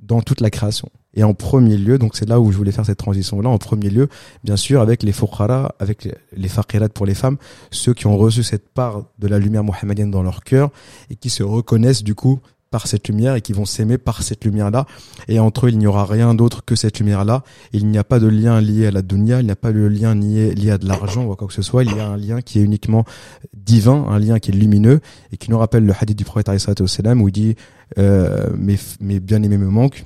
Speaker 3: dans toute la création. Et en premier lieu, donc c'est là où je voulais faire cette transition-là, en premier lieu, bien sûr, avec les fuqara, avec les, faqirat pour les femmes, ceux qui ont reçu cette part de la lumière mohammedienne dans leur cœur et qui se reconnaissent du coup par cette lumière et qui vont s'aimer par cette lumière-là. Et entre eux, il n'y aura rien d'autre que cette lumière-là. Il n'y a pas de lien lié à la dunya, il n'y a pas de lien lié, lié à de l'argent ou à quoi que ce soit. Il y a un lien qui est uniquement divin, un lien qui est lumineux et qui nous rappelle le hadith du prophète où il dit euh, mes, mes bien-aimés me manquent.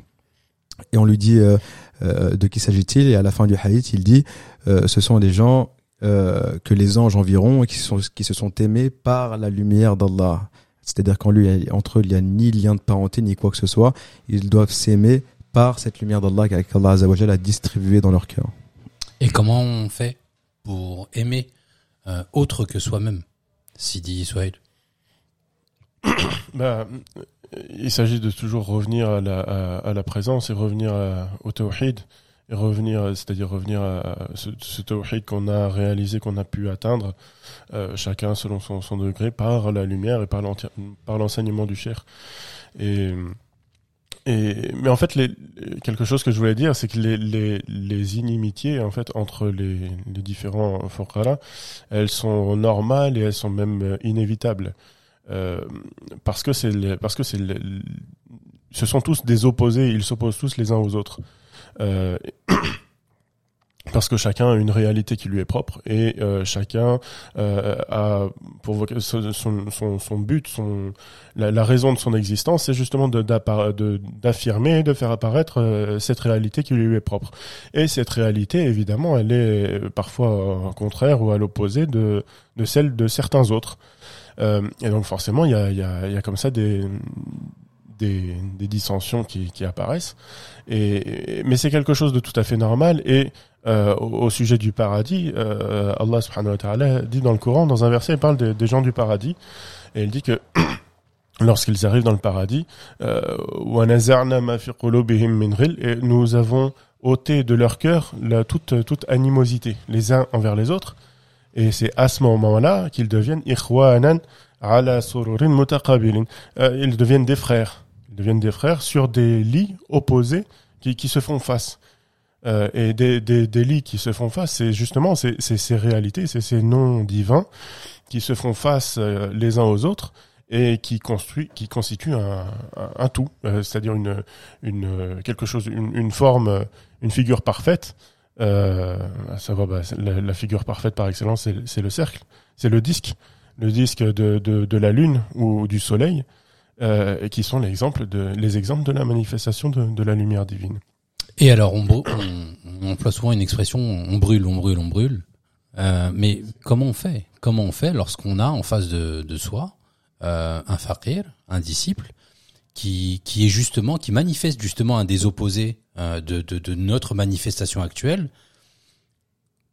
Speaker 3: Et on lui dit euh, euh, de qui s'agit-il? Et à la fin du hadith, il dit euh, ce sont des gens euh, que les anges environ et qui, sont, qui se sont aimés par la lumière d'Allah. C'est-à-dire qu'en lui, entre eux, il n'y a ni lien de parenté, ni quoi que ce soit. Ils doivent s'aimer par cette lumière d'Allah qu'Allah Azzawajal a distribuée dans leur cœur.
Speaker 1: Et comment on fait pour aimer euh, autre que soi-même? Sidi Souhail.
Speaker 2: Bah, il s'agit de toujours revenir à la, à, à la présence et revenir à- au tawhid revenir, c'est-à-dire revenir à ce, ce tawhid qu'on a réalisé, qu'on a pu atteindre, euh, chacun selon son, son degré, par la lumière et par l'enseignement du cher. Et, et mais en fait, les, quelque chose que je voulais dire, c'est que les, les, les inimitiés en fait entre les, les différents fuqara, elles sont normales et elles sont même euh, inévitables. Euh, parce que c'est parce que c'est ce sont tous des opposés, ils s'opposent tous les uns aux autres. Euh, parce que chacun a une réalité qui lui est propre et euh, chacun euh, a pour son, son, son, but, son la, raison de son existence, c'est justement de d'appara- de- d'affirmer, de faire apparaître euh, cette réalité qui lui est propre. Et cette réalité, évidemment, elle est parfois au contraire ou à l'opposé de de celle de certains autres. Euh, et donc forcément, il y a, y, a, y a comme ça des, des, dissensions qui, apparaissent. Mais c'est quelque chose de tout à fait normal. Et euh, au, sujet du paradis, euh, Allah dit dans le Coran, dans un verset, il parle des, gens du paradis. Et il dit que lorsqu'ils arrivent dans le paradis, euh, et nous avons ôté de leur cœur toute, animosité, les uns envers les autres. Et c'est à ce moment-là qu'ils deviennent ikhwanan, euh, ils deviennent des frères. Ils deviennent des frères sur des lits opposés qui, qui se font face. Euh, et des, des, des lits qui se font face, c'est justement c'est c'est ces réalités, c'est ces noms divins qui se font face euh, les uns aux autres et qui construit, qui constituent un, un, tout, c'est-à-dire une, une quelque chose, une, une forme, une figure parfaite à savoir bah, la, la figure parfaite par excellence, c'est le cercle, c'est le disque, le disque de, de, de la lune ou du soleil, euh, et qui sont de, les exemples de la manifestation de, de la lumière divine.
Speaker 1: Et alors, on, on, on emploie souvent une expression on brûle, on brûle, on brûle. Euh, mais comment on fait? Comment on fait lorsqu'on a en face de, de soi euh, un faqir, un disciple, qui, qui est justement, qui manifeste justement un des opposés de, de notre manifestation actuelle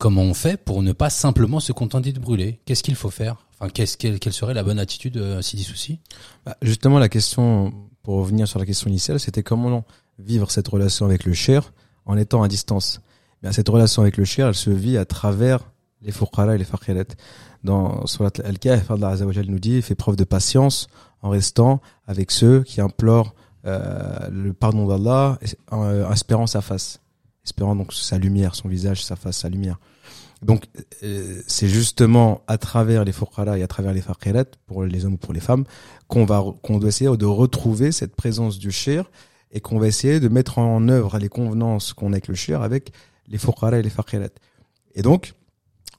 Speaker 1: Comment on fait pour ne pas simplement se contenter de brûler? Qu'est-ce qu'il faut faire? Enfin, quelle, serait la bonne attitude, euh, Sidi Souci
Speaker 3: Bah, justement, la question, pour revenir sur la question initiale, c'était comment vivre cette relation avec le cher en étant à distance? Bien, cette relation avec le cher, elle se vit à travers les fuqara et les faqirat. Dans Surat Al-Kahf, Allah nous dit, fais preuve de patience en restant avec ceux qui implorent euh, le pardon d'Allah, en euh, espérant sa face, espérant donc sa lumière, son visage, sa face, sa lumière. Donc, euh, c'est justement à travers les fuqara et à travers les faqirat, pour les hommes ou pour les femmes, qu'on va qu'on doit essayer de retrouver cette présence du shir et qu'on va essayer de mettre en œuvre les convenances qu'on a avec le shir avec les fuqara et les faqirat. Et donc,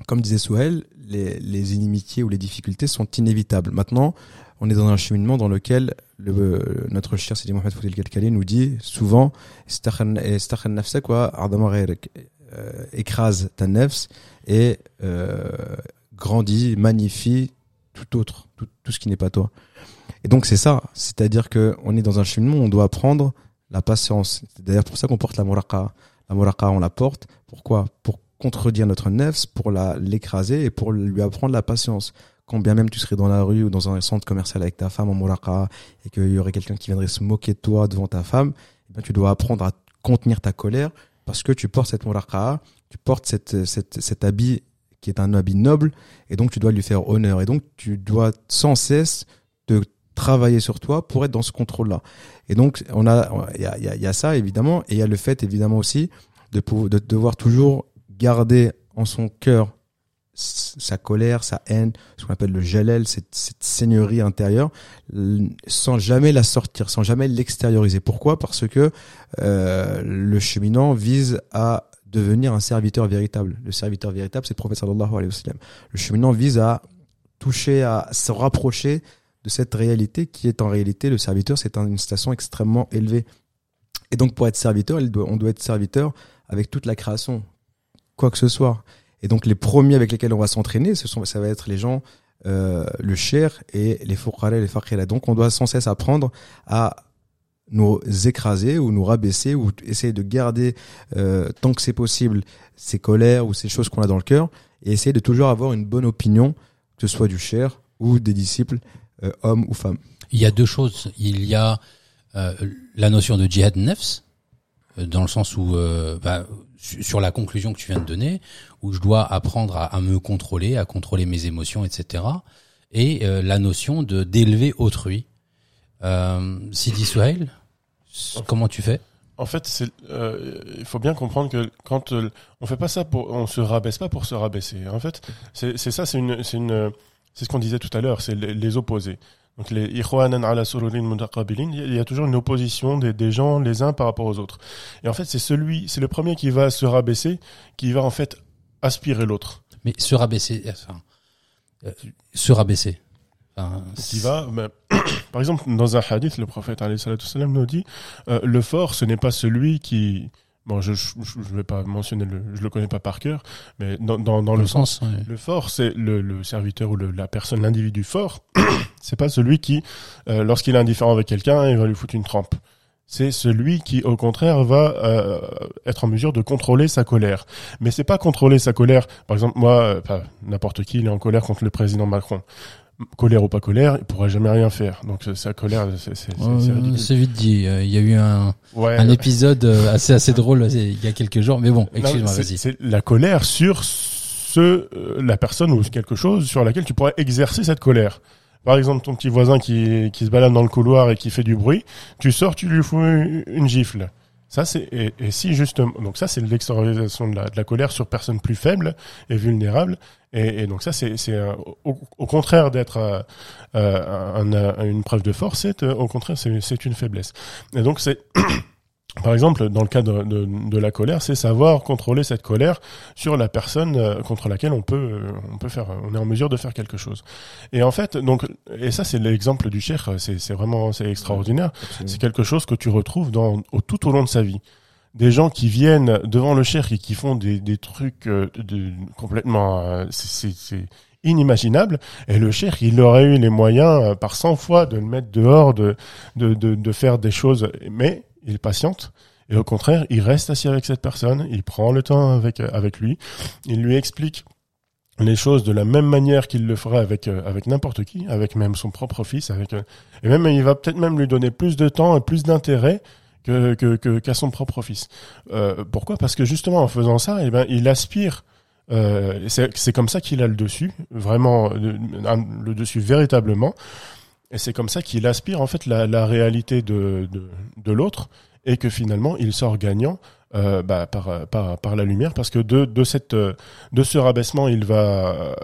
Speaker 3: comme disait Souhel, les, les inimitiés ou les difficultés sont inévitables. Maintenant, on est dans un cheminement dans lequel le, notre shir, Sidi Mohamed Foutil Kalkali, nous dit souvent. Euh, écrase ta nefs et euh, grandit, magnifie tout autre, tout, ce qui n'est pas toi. Et donc c'est ça, c'est-à-dire que on est dans un cheminement on doit apprendre la patience. C'est d'ailleurs pour ça qu'on porte la muraqa. La muraqa, on la porte. Pourquoi? Pour contredire notre nefs, pour la l'écraser et pour lui apprendre la patience. Quand bien même tu serais dans la rue ou dans un centre commercial avec ta femme en muraqa et qu'il y aurait quelqu'un qui viendrait se moquer de toi devant ta femme, eh tu dois apprendre à contenir ta colère parce que tu portes cette muraqa, tu portes cette, cette, cet habit qui est un habit noble et donc tu dois lui faire honneur et donc tu dois sans cesse te travailler sur toi pour être dans ce contrôle-là. Et donc on a il y a, y a- ça évidemment et il y a le fait évidemment aussi de, de devoir toujours garder en son cœur sa colère, sa haine, ce qu'on appelle le jalel, cette, seigneurie intérieure, sans jamais la sortir, sans jamais l'extérioriser. Pourquoi? Parce que euh, le cheminant vise à devenir un serviteur véritable. Le serviteur véritable, c'est le prophète sallallahu alayhi wa. Le cheminant vise à toucher, à se rapprocher de cette réalité qui est en réalité le serviteur, c'est un- une station extrêmement élevée. Et donc pour être serviteur, on doit être serviteur avec toute la création, quoi que ce soit. Et donc les premiers avec lesquels on va s'entraîner, ce sont, ça va être les gens, euh, le cher et les et les faqira. Donc on doit sans cesse apprendre à nous écraser ou nous rabaisser ou essayer de garder euh, tant que c'est possible ces colères ou ces choses qu'on a dans le cœur et essayer de toujours avoir une bonne opinion, que ce soit du cher ou des disciples, euh, hommes ou femmes.
Speaker 1: Il y a deux choses. Il y a euh, la notion de djihad nefs, euh, dans le sens où, euh, bah, sur la conclusion que tu viens de donner, où je dois apprendre à, à me contrôler, à contrôler mes émotions, etc. Et euh, la notion de d'élever autrui. Euh, Sidi Souhail, comment tu fais?
Speaker 2: En fait, euh, il faut bien comprendre que quand euh, on fait pas ça pour, on se rabaisse pas pour se rabaisser. En fait, c'est c'est ça, c'est une, c'est une, c'est ce qu'on disait tout à l'heure, c'est les, les opposés. Donc les ikhwanan ala sururin mutaqabilin, il y a- toujours une opposition des, des gens les uns par rapport aux autres. Et en fait, c'est celui, c'est le premier qui va se rabaisser, qui va en fait aspirer l'autre.
Speaker 1: Mais se rabaisser, enfin, euh, se rabaisser. Enfin,
Speaker 2: Qui va, ben, par exemple, dans un hadith, le prophète nous dit, euh, le fort, ce n'est pas celui qui, bon, je, je vais pas mentionner le, je le connais pas par cœur, mais dans, dans, dans le sens,
Speaker 1: ouais.
Speaker 2: le fort, c'est le, le serviteur ou le, la personne, l'individu fort. c'est pas celui qui, euh, lorsqu'il est indifférent avec quelqu'un, il va lui foutre une trempe. C'est celui qui, au contraire, va euh, être en mesure de contrôler sa colère. Mais c'est pas contrôler sa colère. Par exemple, moi, euh, n'importe qui, il est en colère contre le président Macron. Colère ou pas colère, il pourra jamais rien faire. Donc euh, sa colère, c'est c'est
Speaker 1: Euh, vite dit. Euh, Il y a eu un,
Speaker 2: Ouais,
Speaker 1: un épisode assez assez drôle il y a quelques jours. Mais bon, excuse-moi,
Speaker 2: c'est-
Speaker 1: vas-y.
Speaker 2: C'est la colère sur ce, la personne ou quelque chose sur laquelle tu pourrais exercer cette colère. Par exemple, ton petit voisin qui, qui se balade dans le couloir et qui fait du bruit, tu sors, tu lui fous une gifle. Ça, c'est, et, et si justement, donc ça, c'est l'extériorisation de la, de la colère sur personnes plus faibles et vulnérables. Et, et donc ça, c'est, au, au contraire d'être euh, euh, un- un- une preuve de force, c'est euh, au contraire, c'est une faiblesse. Et donc c'est par exemple, dans le cas de, de, de la colère, c'est savoir contrôler cette colère sur la personne euh, contre laquelle on peut, euh, on peut faire, on est en mesure de faire quelque chose. Et en fait, donc, et ça c'est l'exemple du cheikh, c'est c'est vraiment, c'est extraordinaire. C'est quelque chose que tu retrouves dans, au, tout au long de sa vie. Des gens qui viennent devant le cheikh et qui font des, des trucs euh, de, complètement, euh, c'est- inimaginable. Et le cheikh, il aurait eu les moyens euh, par 100 fois de le mettre dehors, de, de, de, de faire des choses, mais il patiente. Et au contraire, il reste assis avec cette personne, il prend le temps avec, avec lui, il lui explique les choses de la même manière qu'il le ferait avec euh, avec n'importe qui, avec même son propre fils, avec euh, et même il va peut-être même lui donner plus de temps et plus d'intérêt que que qu'à son propre fils. Euh, pourquoi? Parce que justement en faisant ça, eh ben il aspire. Euh, c'est comme ça qu'il a le dessus, vraiment euh, le dessus véritablement. Et c'est comme ça qu'il aspire en fait la, la réalité de de, de l'autre et que finalement il sort gagnant euh, bah, par par par la lumière parce que de de cette de ce rabaissement, il va,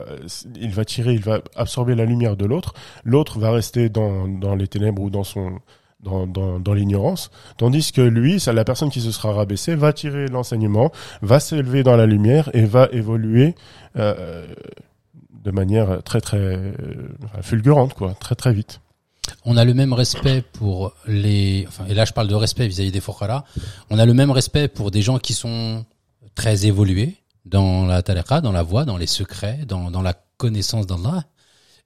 Speaker 2: il va tirer, il va absorber la lumière de l'autre. L'autre va rester dans, dans les ténèbres ou dans son, dans, dans, dans l'ignorance. Tandis que lui, ça, la personne qui se sera rabaissée, va tirer l'enseignement, va s'élever dans la lumière et va évoluer, euh, de manière très, très euh, fulgurante, quoi, très, très vite.
Speaker 1: On a le même respect pour les, enfin, et là je parle de respect vis-à-vis des Fokhara, on a le même respect pour des gens qui sont très évolués dans la tariqa, dans la voie, dans les secrets, dans, dans la connaissance d'Allah,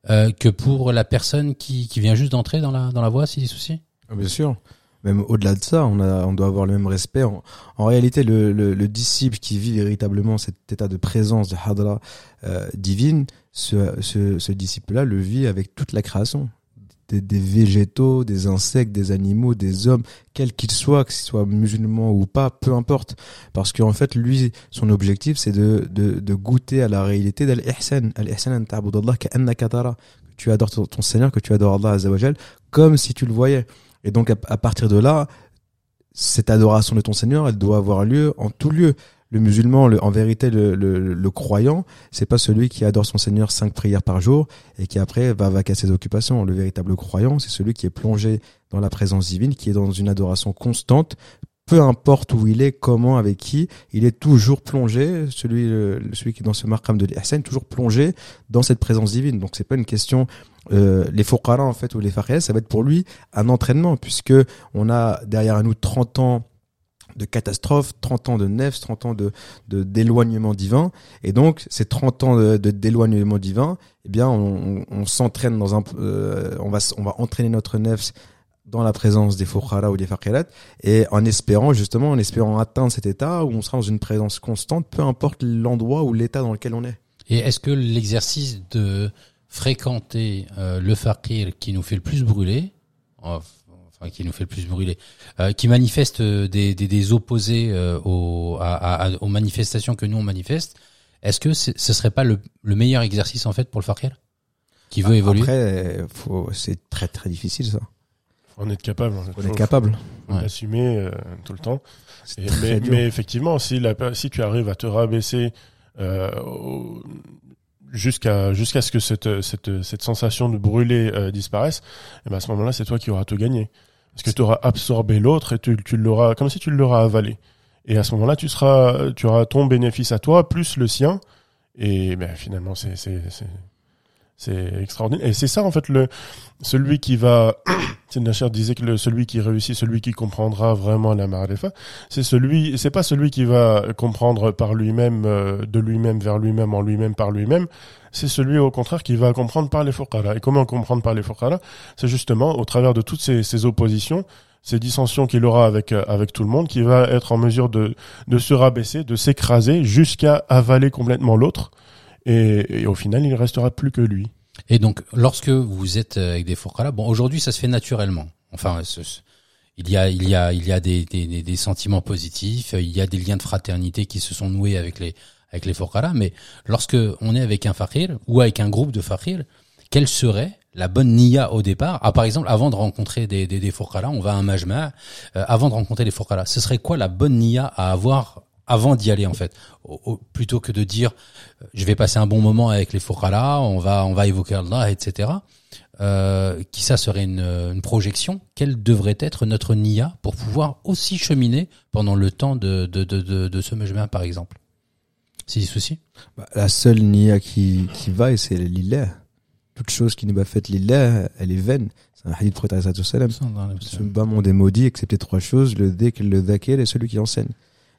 Speaker 1: euh, que pour la personne qui, qui vient juste d'entrer dans la, dans la voie, s'il y a des soucis.
Speaker 3: Ah, Bien sûr. Même au-delà de ça, on, a, on doit avoir le même respect. En, en réalité, le, le, le disciple qui vit véritablement cet état de présence de Hadra euh, divine, ce, ce, ce disciple-là le vit avec toute la création. Des, des végétaux, des insectes, des animaux, des hommes, quels qu'ils soient, que ce soit musulmans ou pas, peu importe. Parce qu'en fait, lui, son objectif, c'est de, de, de goûter à la réalité d'Al-Ihsan. Al-Ihsan. Que tu adores ton, ton Seigneur, que tu adores Allah Azzawajal, comme si tu le voyais. Et donc, à, partir de là, cette adoration de ton Seigneur, elle doit avoir lieu en tout lieu. Le musulman, en vérité, le croyant, c'est pas celui qui adore son Seigneur cinq prières par jour et qui après va vaquer à ses occupations. Le véritable croyant, c'est celui qui est plongé dans la présence divine, qui est dans une adoration constante, peu importe où il est, comment, avec qui, il est toujours plongé, celui, euh, celui qui est dans ce markham de l'Ihsan, toujours plongé dans cette présence divine. Donc c'est pas une question, euh, les fuqara en fait, ou les faqihas, ça va être pour lui un entraînement, puisque on a derrière nous 30 ans de catastrophe, 30 ans de nefs, 30 ans de d'éloignement divin, et donc ces 30 ans de d'éloignement divin, eh bien on, on, on s'entraîne dans un, euh, on va on va entraîner notre nefs dans la présence des fuqara ou des faqirat et en espérant justement en espérant atteindre cet état où on sera dans une présence constante peu importe l'endroit ou l'état dans lequel on est.
Speaker 1: Et est-ce que l'exercice de fréquenter euh, le fakir qui nous fait le plus brûler, enfin qui nous fait le plus brûler, euh, qui manifeste des, des, des opposés euh, aux, à, à- aux manifestations que nous on manifeste, est-ce que c'est- ce serait pas le, le meilleur exercice en fait pour le fakir qui veut évoluer?
Speaker 3: après c'est très très difficile ça
Speaker 2: En être capable.
Speaker 3: on
Speaker 2: Faut-
Speaker 3: est capable
Speaker 1: Ouais.
Speaker 2: l'assumer euh, tout le temps. Et- mais, mais effectivement, si, la, si tu arrives à te rabaisser euh, jusqu'à jusqu'à ce que cette, cette, cette sensation de brûler euh, disparaisse, et ben à ce moment-là, c'est toi qui auras tout gagné. Parce que tu auras absorbé l'autre et tu, tu l'auras comme si tu l'auras avalé. Et à ce moment-là, tu seras, tu auras ton bénéfice à toi plus le sien. Et ben finalement, c'est c'est extraordinaire. Et c'est ça en fait le celui qui va. Nasher disait que le, celui qui réussit, celui qui comprendra vraiment la marifa, c'est celui, c'est pas celui qui va comprendre par lui-même, euh, de lui-même vers lui-même, en lui-même par lui-même. C'est celui au contraire qui va comprendre par les fuqara. Et comment comprendre par les fuqara C'est justement au travers de toutes ces, ces oppositions, ces dissensions qu'il aura avec euh, avec tout le monde, qui va être en mesure de de se rabaisser, de s'écraser jusqu'à avaler complètement l'autre. Et, et au final, il restera plus que lui.
Speaker 1: Et donc, lorsque vous êtes euh, avec des fourcras bon, aujourd'hui, ça se fait naturellement. Enfin, il y a, il y a, il y a des, des, des- sentiments positifs, euh, il y a des liens de fraternité qui se sont noués avec les, avec les fourcras mais lorsque on est avec un fakir ou avec un groupe de fakirs, quelle serait la bonne niya au départ? Ah, par exemple, avant de rencontrer des, des, des fourcras on va à un majma, euh, avant de rencontrer les fourcras ce serait quoi la bonne niya à avoir avant d'y aller en fait Au- au- plutôt que de dire euh, je vais passer un bon moment avec les fourcala, on va on va évoquer Allah, etc. euh, qui ça serait une, une projection, quelle devrait être notre nia pour pouvoir aussi cheminer pendant le temps de, de, de, de, de ce chemin, par exemple? C'est des soucis
Speaker 3: Bah, la seule niya qui, qui va, et c'est l'illah. Toute chose qui n'est pas faite l'illah, elle est vaine. C'est un hadith prophète wassalam. Ce bas monde est maudit, excepté trois choses, le dhikr, le dhakir et celui qui enseigne.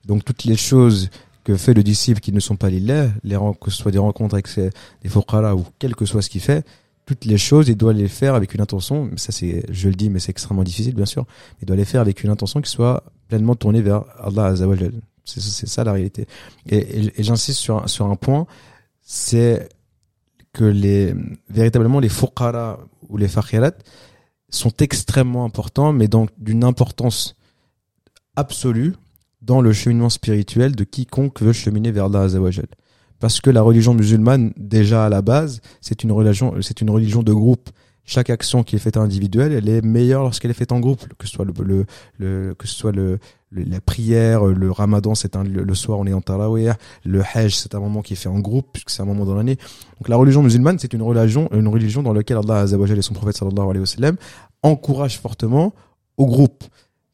Speaker 3: Donc toutes les choses que fait le disciple qui ne sont pas lillah, les que ce soit des rencontres avec ses, des fuqara ou quel que soit ce qu'il fait, toutes les choses, il doit les faire avec une intention, ça c'est, je le dis, mais c'est extrêmement difficile bien sûr, il doit les faire avec une intention qui soit pleinement tournée vers Allah Azzawajal. C'est, c'est ça la réalité. Et, et- et j'insiste sur, sur un point, c'est que les, véritablement les fuqara ou les fakhirat sont extrêmement importants, mais donc d'une importance absolue dans le cheminement spirituel de quiconque veut cheminer vers Allah Azzawajal. Parce que la religion musulmane, déjà à la base, c'est une religion, c'est une religion de groupe. Chaque action qui est faite individuelle, elle est meilleure lorsqu'elle est faite en groupe. Que ce soit le, le, le- que ce soit le, le- la prière, le ramadan, c'est un, le, soir on est en tarawih, le hajj, c'est un moment qui est fait en groupe, puisque c'est un moment dans l'année. Donc la religion musulmane, c'est une religion, une religion dans laquelle Allah Azzawajal et son prophète sallallahu alayhi wa sallam encouragent fortement au groupe.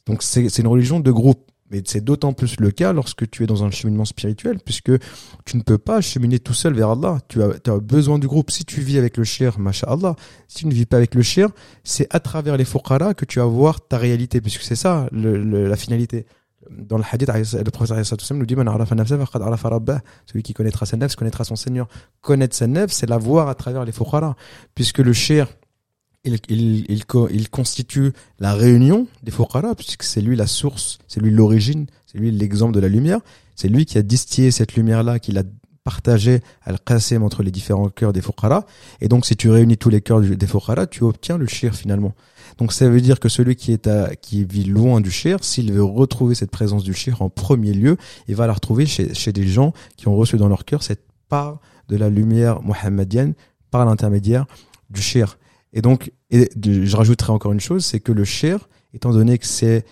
Speaker 3: Donc c'est une religion de groupe. Mais c'est d'autant plus le cas lorsque tu es dans un cheminement spirituel, puisque tu ne peux pas cheminer tout seul vers Allah. Tu as, as besoin du groupe. Si tu vis avec le shir, masha'Allah, si tu ne vis pas avec le shir, c'est à travers les fuqara que tu vas voir ta réalité, puisque c'est ça le- le- la finalité. Dans le hadith, le prophète nous dit. Celui qui connaîtra sa nefs connaîtra son Seigneur. Connaître sa nefs, c'est la voir à travers les fuqara, puisque le shir, il, il, il, co- il constitue la réunion des fuqara, puisque c'est lui la source, c'est lui l'origine, c'est lui l'exemple de la lumière, c'est lui qui a distillé cette lumière-là, qui l'a partagée al-qasim entre les différents cœurs des fuqara, et donc si tu réunis tous les cœurs des fuqara, tu obtiens le shir finalement. Donc ça veut dire que celui qui est à, qui vit loin du shir, s'il veut retrouver cette présence du shir en premier lieu, il va la retrouver chez, chez des gens qui ont reçu dans leur cœur cette part de la lumière mohammedienne par l'intermédiaire du shir. Et donc, je rajouterai encore une chose, c'est que le shir, étant donné que c'est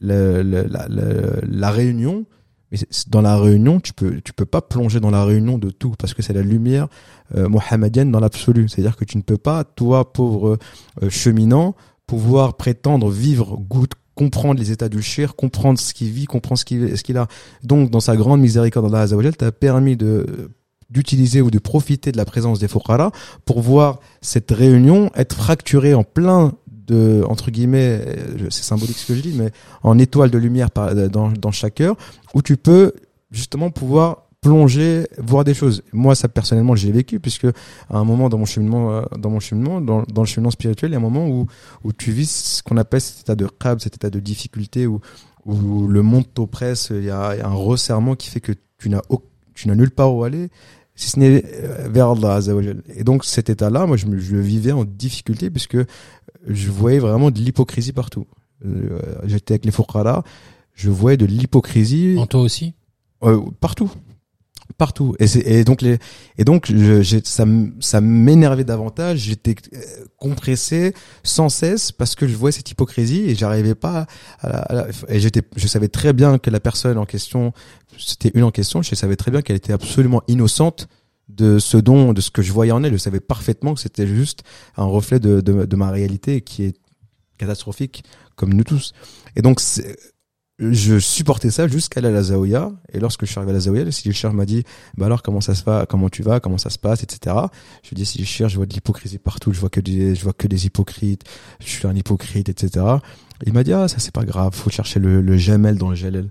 Speaker 3: la, réunion, mais dans la réunion, tu peux, tu peux pas plonger dans la réunion de tout, parce que c'est la lumière euh, mohammedienne dans l'absolu. C'est-à-dire que tu ne peux pas, toi, pauvre euh, cheminant, pouvoir prétendre vivre, goût, comprendre les états du shir, comprendre ce qu'il vit, comprendre ce qu'il ce qu'il a. Donc, dans sa grande miséricorde, Allah Azzawajal t'a permis de d'utiliser ou de profiter de la présence des fuqara pour voir cette réunion être fracturée en plein de entre guillemets euh, c'est symbolique ce que je dis mais en étoiles de lumière par- dans, dans chaque heure où tu peux justement pouvoir plonger voir des choses. Moi ça personnellement j'ai vécu puisque à un moment dans mon cheminement euh, dans mon cheminement dans, le cheminement spirituel il y a un moment où où tu vis ce qu'on appelle cet état de qab cet état de difficulté où où le monde t'oppresse il y a, il y a un resserrement qui fait que tu n'as au- tu n'as nulle part où aller si ce n'est euh, vers Allah Azzawajal. Et donc cet état-là, moi je, me- je le vivais en difficulté puisque je voyais vraiment de l'hypocrisie partout. Euh, J'étais avec les fuqara, je voyais de l'hypocrisie
Speaker 1: En toi aussi?
Speaker 3: Euh, partout. Partout. Et, donc, les, et donc je, ça, ça m'énervait davantage. J'étais euh, compressé sans cesse parce que je voyais cette hypocrisie et j'arrivais pas à la, à la- et j'étais, je savais très bien que la personne en question, c'était une en question, je savais très bien qu'elle était absolument innocente de ce dont, de ce que je voyais en elle. Je savais parfaitement que c'était juste un reflet de, de, de ma réalité qui est catastrophique comme nous tous. Et donc, je supportais ça jusqu'à aller à la Zaouia. Et lorsque je suis arrivé à la Zaouia, le Sidi Cher m'a dit, bah alors comment ça se va, comment tu vas, comment ça se passe, etc. Je lui ai dit, Sidi Cher, je vois de l'hypocrisie partout, je vois que des, je vois que des hypocrites, je suis un hypocrite, etc. Il m'a dit, ah, ça c'est pas grave, faut chercher le, le jamel dans le jalel.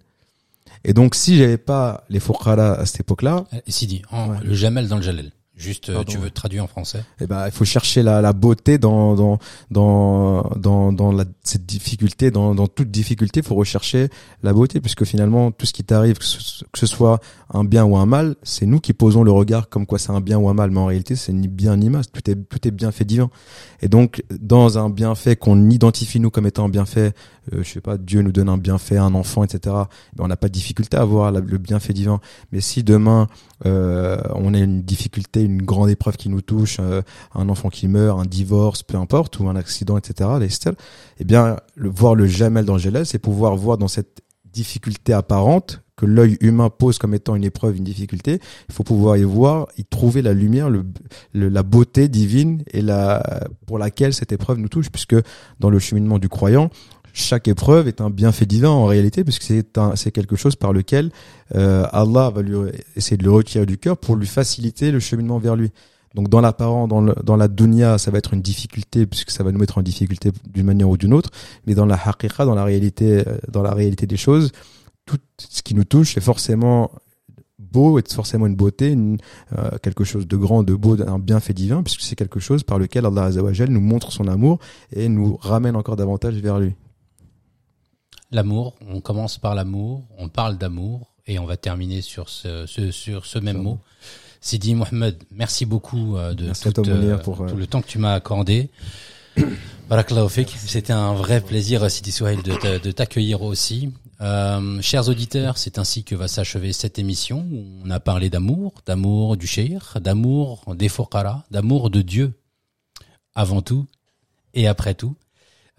Speaker 3: Et donc, si j'avais pas les foukhara à cette époque-là,
Speaker 1: Euh, Sidi, en-
Speaker 3: Ouais.
Speaker 1: le jamel dans le jalel. Juste, euh,
Speaker 3: Pardon,
Speaker 1: tu veux traduire en français?
Speaker 3: Eh ben, il faut chercher la, la beauté dans dans dans dans, dans la, cette difficulté, dans, dans toute difficulté, il faut rechercher la beauté, puisque finalement tout ce qui t'arrive, que ce, que ce soit un bien ou un mal, c'est nous qui posons le regard comme quoi c'est un bien ou un mal, mais en réalité c'est ni bien ni mal, tout est tout est bienfait divin. Et donc dans un bienfait qu'on identifie nous comme étant un bienfait, je sais pas, Dieu nous donne un bienfait, un enfant, etc. Ben, on n'a pas de difficulté à voir le bienfait divin. Mais si demain euh, on a une difficulté, une grande épreuve qui nous touche, euh, un enfant qui meurt, un divorce, peu importe, ou un accident, etc., eh bien, le, voir le jamel Jalal, c'est pouvoir voir dans cette difficulté apparente que l'œil humain pose comme étant une épreuve, une difficulté, il faut pouvoir y voir, y trouver la lumière, le, le- la beauté divine et la pour laquelle cette épreuve nous touche, puisque dans le cheminement du croyant, chaque épreuve est un bienfait divin en réalité, puisque c'est c'est quelque chose par lequel euh, Allah va lui essayer de le retirer du cœur pour lui faciliter le cheminement vers lui. Donc dans l'apparent, dans, le, dans la dunya, ça va être une difficulté puisque ça va nous mettre en difficulté d'une manière ou d'une autre. Mais dans la haqiqa, dans la réalité, euh, dans la réalité des choses, tout ce qui nous touche est forcément beau, est forcément une beauté, une, euh, quelque chose de grand, de beau, un bienfait divin, puisque c'est quelque chose par lequel Allah Azzawajal nous montre son amour et nous ramène encore davantage vers lui.
Speaker 1: L'amour, on commence par l'amour, on parle d'amour et on va terminer sur ce, ce- sur ce même mot. Sidi Mohamed, merci beaucoup euh, de
Speaker 3: Merci
Speaker 1: tout, euh,
Speaker 3: pour, euh,
Speaker 1: tout le temps que tu m'as accordé. C'était un vrai plaisir, Sidi Souhail, de, t'a- de t'accueillir aussi. Euh, chers auditeurs, c'est ainsi que va s'achever cette émission où on a parlé d'amour, d'amour du shir, d'amour des fuqara, d'amour de Dieu avant tout et après tout.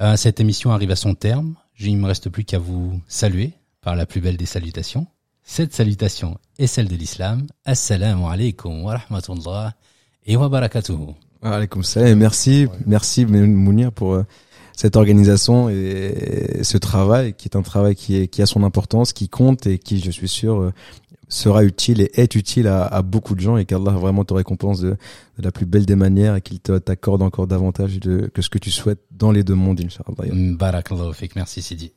Speaker 1: Euh, cette émission arrive à son terme. Il ne me reste plus qu'à vous saluer par la plus belle des salutations. Cette salutation est celle de l'islam. Assalamu alaikum wa rahmatullah et wa barakatuhu.
Speaker 3: Alaykoum salam merci, merci Mounir pour euh, cette organisation et ce travail qui est un travail qui, est, qui a son importance, qui compte et qui, je suis sûr, euh, sera utile et est utile à, beaucoup de gens et qu'Allah vraiment te récompense de, la plus belle des manières et qu'il t'accorde encore davantage de, que ce que tu souhaites dans les deux mondes, Inch'Allah.
Speaker 1: Barakallahu. Merci Sidi.